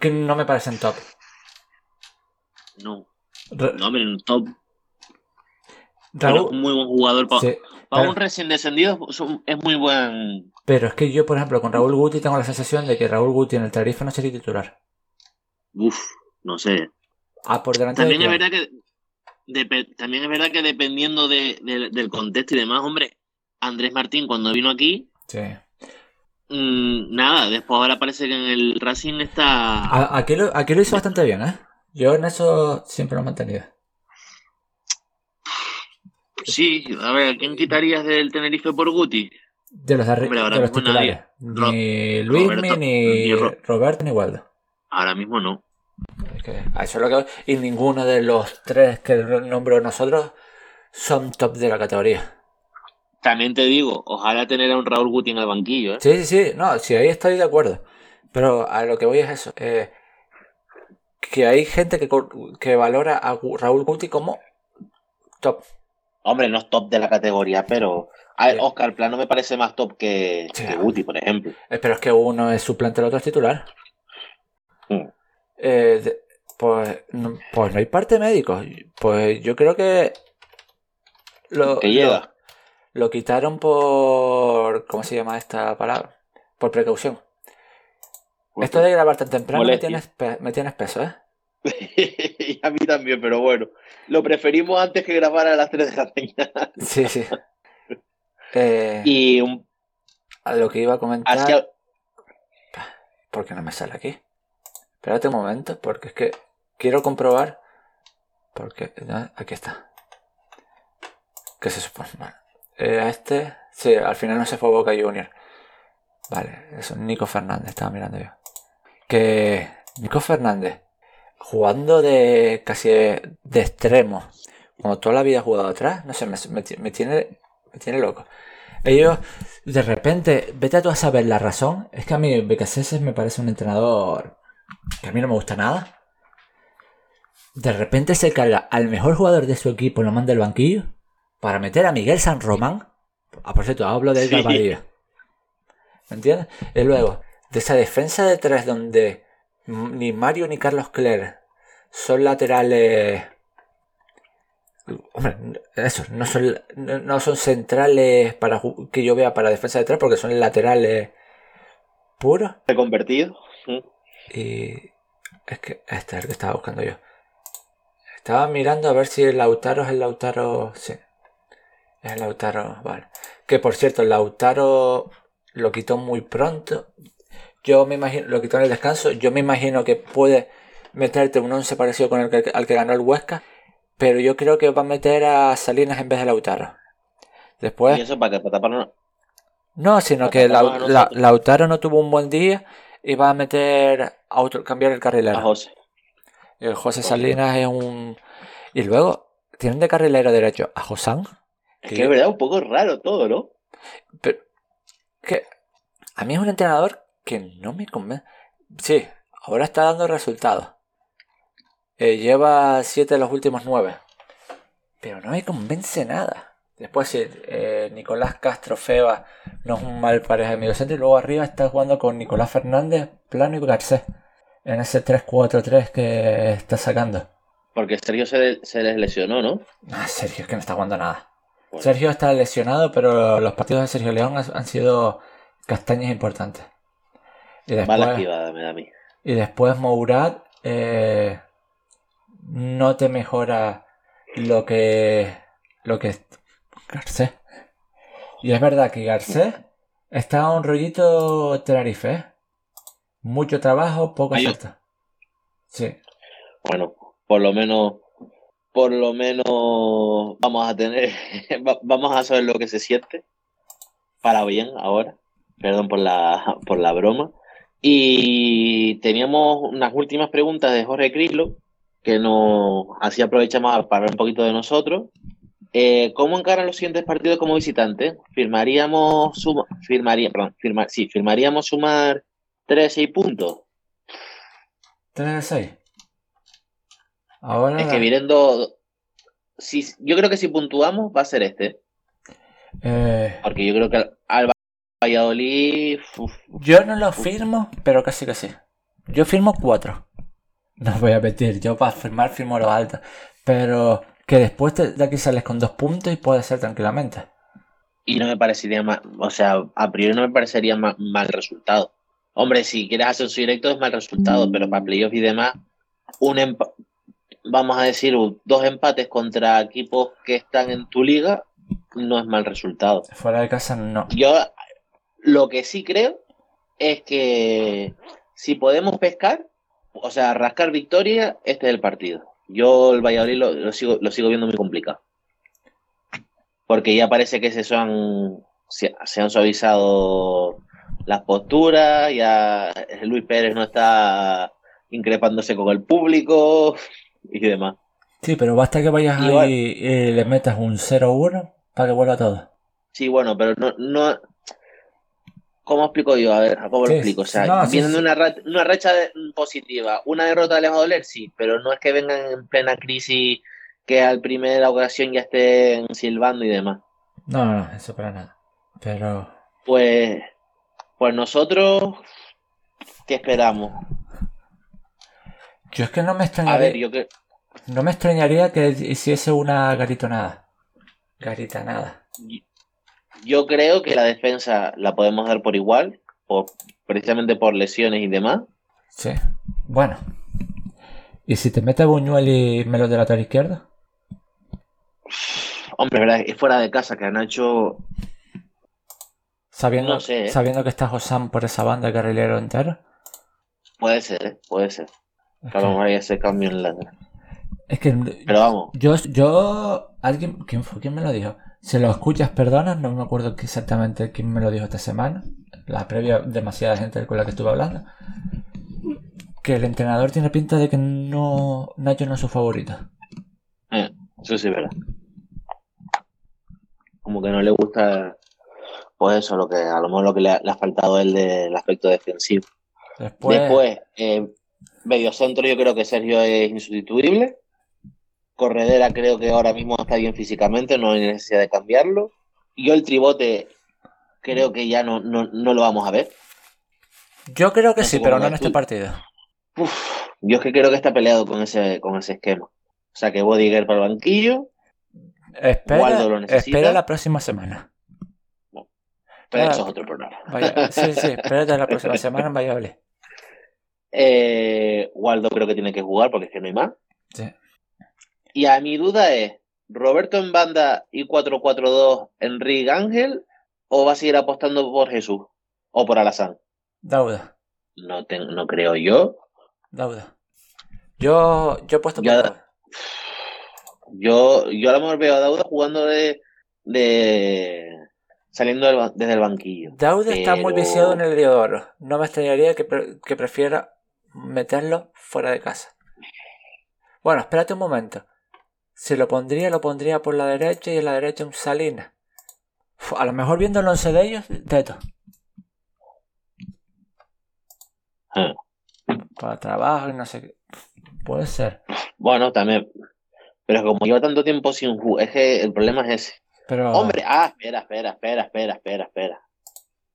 Que no me parecen top. No. No, hombre, un top. Raúl, muy buen jugador. Para, un recién descendido es muy buen. Pero es que yo, por ejemplo, con Raúl Guti tengo la sensación de que Raúl Guti en el Tarifa no sería titular. Uf, no sé. Ah, por delante también es verdad que también es verdad que dependiendo del contexto y demás, hombre, Andrés Martín cuando vino aquí. Sí. Mm, nada, después ahora parece que en el Racing está. aquí, lo, aquí lo hizo bastante bien, ¿eh? Yo en eso siempre lo he mantenido. Sí, a ver, ¿quién quitarías del Tenerife por Guti? De los, de titulares. Ni Luis, ni, Roberto, ni Waldo. Ahora mismo no. Es que a eso es lo que Y ninguno de los tres que nombro nosotros son top de la categoría. También te digo, ojalá tener a un Raúl Guti en el banquillo. ¿eh? Sí, sí, sí, no, sí, ahí estoy de acuerdo. Pero a lo que voy es eso. Eh, que hay gente que, que valora a Raúl Guti como top. Hombre, no es top de la categoría, pero a ver, Oscar Plano me parece más top que, Guti, por ejemplo. Eh, pero es que uno es suplente, el otro es titular. Mm. Eh, pues, no, pues no hay parte médico. Pues yo creo que lo, lo, quitaron por. ¿Cómo se llama esta palabra? Por precaución. Esto de grabar tan temprano me tienes, me tienes peso, ¿eh? y [LAUGHS] a mí también, pero bueno. Lo preferimos antes que grabar a las 3 de la mañana. sí, sí. Eh, y un... a lo que iba a comentar. ¿Por qué no me sale aquí? Espérate un momento, porque es que quiero comprobar. Porque. Aquí está. ¿Qué se supone? Eh, a este. Sí, al final no se fue Boca Junior. Vale, eso, Nico Fernández, estaba mirando yo. Que. Nico Fernández, jugando de casi de, extremo, cuando toda la vida ha jugado atrás, no sé, me, tiene, me tiene loco. Ellos, de repente, vete a tú a saber la razón. Es que a mí Becaseses me parece un entrenador que a mí no me gusta nada. De repente se carga al mejor jugador de su equipo, lo manda del banquillo, para meter a Miguel San Román. Ah, por cierto, hablo de Edgar ¿Me entiendes? Y luego, de esa defensa de tres donde ni Mario ni Carlos Cler son laterales. Hombre, eso, no son, no son centrales para que yo vea para defensa de tres porque son laterales puros. Reconvertidos. Y es que este es el que estaba buscando yo. Estaba mirando a ver si el Lautaro es el Lautaro. Sí. Es el Lautaro. Vale. Que por cierto, el Lautaro lo quitó muy pronto. Yo me imagino, lo quitó en el descanso. Yo me imagino que puede meterte un 11 parecido con el que, al que ganó el Huesca. Pero yo creo que va a meter a Salinas en vez de Lautaro. Después. ¿Y eso para que para No, sino que Lautaro no tuvo un buen día y va a meter a otro, cambiar el carrilero. A José. El José Salinas es un. Y luego, tienen de carrilero derecho a Josán. Es que es verdad, un poco raro todo, ¿no? Pero. Que. A mí es un entrenador que no me convence. Sí, ahora está dando resultados. Eh, lleva 7 de los últimos 9. Pero no me convence nada. Después sí, eh, Nicolás Castro Feba no es un mal pareja de mediocentro. Y luego arriba está jugando con Nicolás Fernández, Plano y Garcés. En ese 3-4-3 que está sacando. Porque Sergio se, les lesionó, ¿no? Ah, Sergio es que no está jugando nada. Sergio está lesionado, pero los partidos de Sergio León han, sido castañas importantes. Y después, activada, me da a mí. Y después Mourad eh, no te mejora lo que lo que Garcés. Y es verdad que Garcés está un rollito Tenerife. ¿eh? Mucho trabajo, poco acierto. Sí. Bueno, por lo menos, por lo menos vamos a tener, [LAUGHS] vamos a saber lo que se siente. Para bien ahora. Perdón por la, por la broma. Y teníamos unas últimas preguntas de Jorge Crislo, que nos así aprovechamos para hablar un poquito de nosotros. Eh, ¿Cómo encaran los siguientes partidos como visitante? ¿Firmaríamos, suma, firmaría, perdón, sí, firmaríamos sumar 3 6 puntos? 3 6. Ahora. Es que viendo. Si, yo creo que si puntuamos va a ser este. Eh... Porque yo creo que al Valladolid. Yo no lo firmo, pero casi que sí. Yo firmo 4. No voy a mentir, yo para firmar firmo lo alto. Pero que después de aquí sales con dos puntos y puede ser tranquilamente. Y no me parecería mal, o sea, a priori no me parecería mal, resultado. Hombre, si quieres hacer su directo es mal resultado, pero para playoffs y demás, un vamos a decir, dos empates contra equipos que están en tu liga no es mal resultado. Fuera de casa no. Yo lo que sí creo es que si podemos pescar, o sea, rascar victoria, este es el partido. Yo el Valladolid lo, sigo, lo sigo viendo muy complicado. Porque ya parece que se, son, se, han suavizado las posturas, ya Luis Pérez no está increpándose con el público y demás. Sí, pero basta que vayas ahí y le metas un 0-1 para que vuelva todo. Sí, bueno, pero no, no. ¿Cómo explico yo? A ver, ¿cómo Sí, lo explico? O sea, no, vienen de sí. una, ra- una racha de- positiva. Una derrota les va a doler, sí, pero no es que vengan en plena crisis que al primera ocasión ya estén silbando y demás. No, no, no, eso para nada. Pero Pues, pues nosotros, ¿qué esperamos? Yo es que no me A extrañaría, ver, yo que. no me extrañaría que hiciese una garitonada. Garitanada. Yo creo que la defensa la podemos dar por igual, por, precisamente por lesiones y demás. Sí. Bueno. ¿Y si te mete Buñuel y Melo de lateral izquierdo? [SIGHS] Hombre, verdad, es fuera de casa que Nacho. Sabiendo, No sé, ¿eh? sabiendo que está Josam por esa banda carrilero entero. Puede ser, ¿eh? puede ser. Es Que a lo mejor hay ese cambio en la. es que Pero vamos, yo, yo, alguien, ¿quién fue? ¿Quién me lo dijo? Si lo escuchas, perdona, no me acuerdo exactamente quién me lo dijo esta semana. La previa, demasiada gente con la que estuve hablando. Que el entrenador tiene pinta de que no, Nacho no es su favorito. eh, eso sí es verdad. Como que no le gusta, pues eso, lo que a lo mejor lo que le ha, le ha faltado a él del aspecto defensivo. Después, Después, eh, mediocentro, yo creo que Sergio es insustituible. Corredera creo que ahora mismo está bien físicamente, no hay necesidad de cambiarlo. Yo el tribote creo que ya no, no, no lo vamos a ver. yo creo que no sí, pero no en este partido. Uf, yo es que creo que está peleado con ese, con ese esquema. O sea que Bodiger para el banquillo, Espera, lo necesita. espera la próxima semana. pero Ah. eso es otro programa. Vaya, sí, sí, [LAUGHS] espérate la próxima semana en Valladolid. Eh, Waldo creo que tiene que jugar porque es que no hay más. Sí. Y a mi duda es, ¿Roberto en banda y 4-4-2 Enrique Ángel o va a seguir apostando por Jesús o por Alazán? Dauda, No, te- no creo yo. Dauda. Yo, yo he puesto por Dauda. Yo, yo a lo mejor veo a Dauda jugando de, de saliendo del desde el banquillo. Dauda está muy viciado en el Heliodoro. No me extrañaría que, pre- que prefiera meterlo fuera de casa. Bueno, espérate un momento. Si lo pondría, lo pondría por la derecha y en la derecha un Salinas. A lo mejor viendo el once de ellos, Teto. Ah. Para trabajo y no sé qué. Puede ser. Bueno, también. Pero como lleva tanto tiempo sin jugar, es que el problema es ese. Pero Hombre, ah, espera, espera, espera, espera, espera, espera.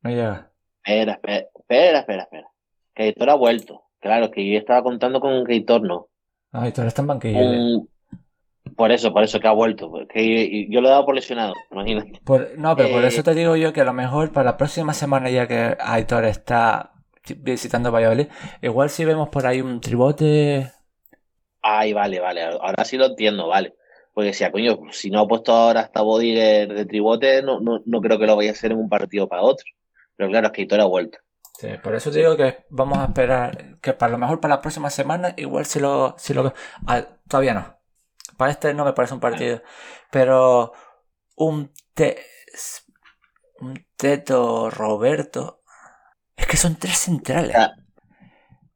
no llega. Espera, espera, espera, espera, espera. Que Heitor ha vuelto. Claro, que yo estaba contando con no. No, y está en banquillo. Un- Por eso, por eso que ha vuelto. Que yo lo he dado por lesionado, [LAUGHS] imagínate. Por- no, pero por Eh, eso te digo yo que a lo mejor para la próxima semana, ya que Aitor está visitando Valladolid, igual si vemos por ahí un tribote. Ay, vale, vale. Ahora sí lo entiendo, vale. Porque si, coño, si no ha puesto ahora hasta Bodiger de tribote, no, no, no creo que lo vaya a hacer en un partido para otro. Pero claro, es que Heitor ha vuelto. Sí, por eso te digo que vamos a esperar que para lo mejor para la próxima semana, igual si lo. Si lo ah, todavía no. Para este no me parece un partido. Pero un te, un Teto Roberto. Es que son tres centrales. Ah.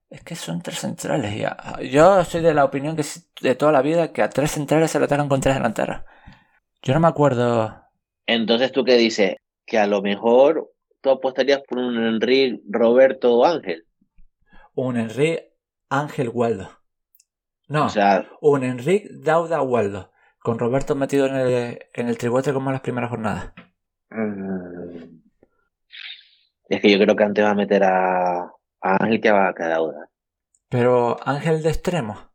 Es que son tres centrales ya. Yo soy de la opinión que de toda la vida que a tres centrales se lo atacan con tres delanteros. Yo no me acuerdo. Entonces, ¿tú qué dices? Que a lo mejor tú apostarías por un Enrique, Roberto o Ángel. Un Enrique Ángel Waldo. No, O sea, un Enrique Dauda Waldo. Con Roberto metido en el, en el tribote como en las primeras jornadas. mm, es que yo creo que antes va a meter a, a Ángel que va a cada duda. Pero Ángel de extremo.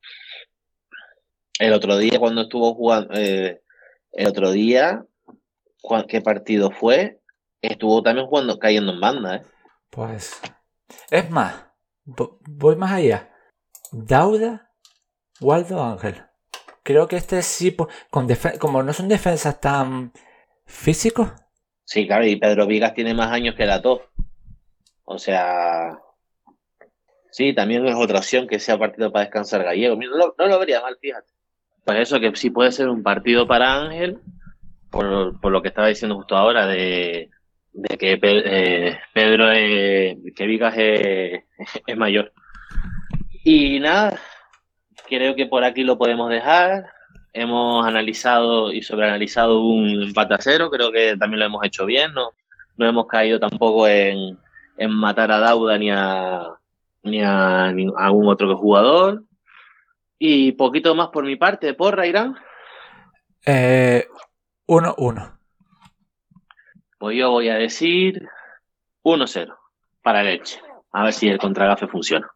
El otro día cuando estuvo jugando, eh, el otro día, ¿cuál- ¿qué partido fue? Estuvo también jugando, cayendo en banda, ¿eh? Pues. Es más. vo- Voy más allá. Dauda Waldo Ángel. Creo que este sí. po- Con como no son defensas tan físicos. Sí, claro, y Pedro Vigas tiene más años que la tos. O sea, sí, también es otra opción que sea partido para descansar Gallego. Mira, No, lo- no lo vería mal, fíjate. Pues eso que sí puede ser un partido para Ángel, por, por lo que estaba diciendo justo ahora, de, de que eh, Pedro, es- que Vigas es, es mayor. Y nada, creo que por aquí lo podemos dejar. Hemos analizado y sobreanalizado un empate a cero, creo que también lo hemos hecho bien, no, no hemos caído tampoco en, en matar a Dauda ni a, ni a, algún otro jugador. Y poquito más por mi parte, ¿porra, Irán? Eh, 1-1. Pues yo voy a decir 1-0 para Leche. A ver si el contragafe funciona.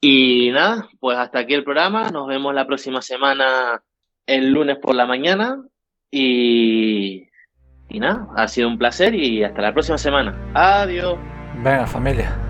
Y nada, pues hasta aquí el programa. Nos vemos la próxima semana el lunes por la mañana. Y, y nada, ha sido un placer y hasta la próxima semana. Adiós. Venga, familia.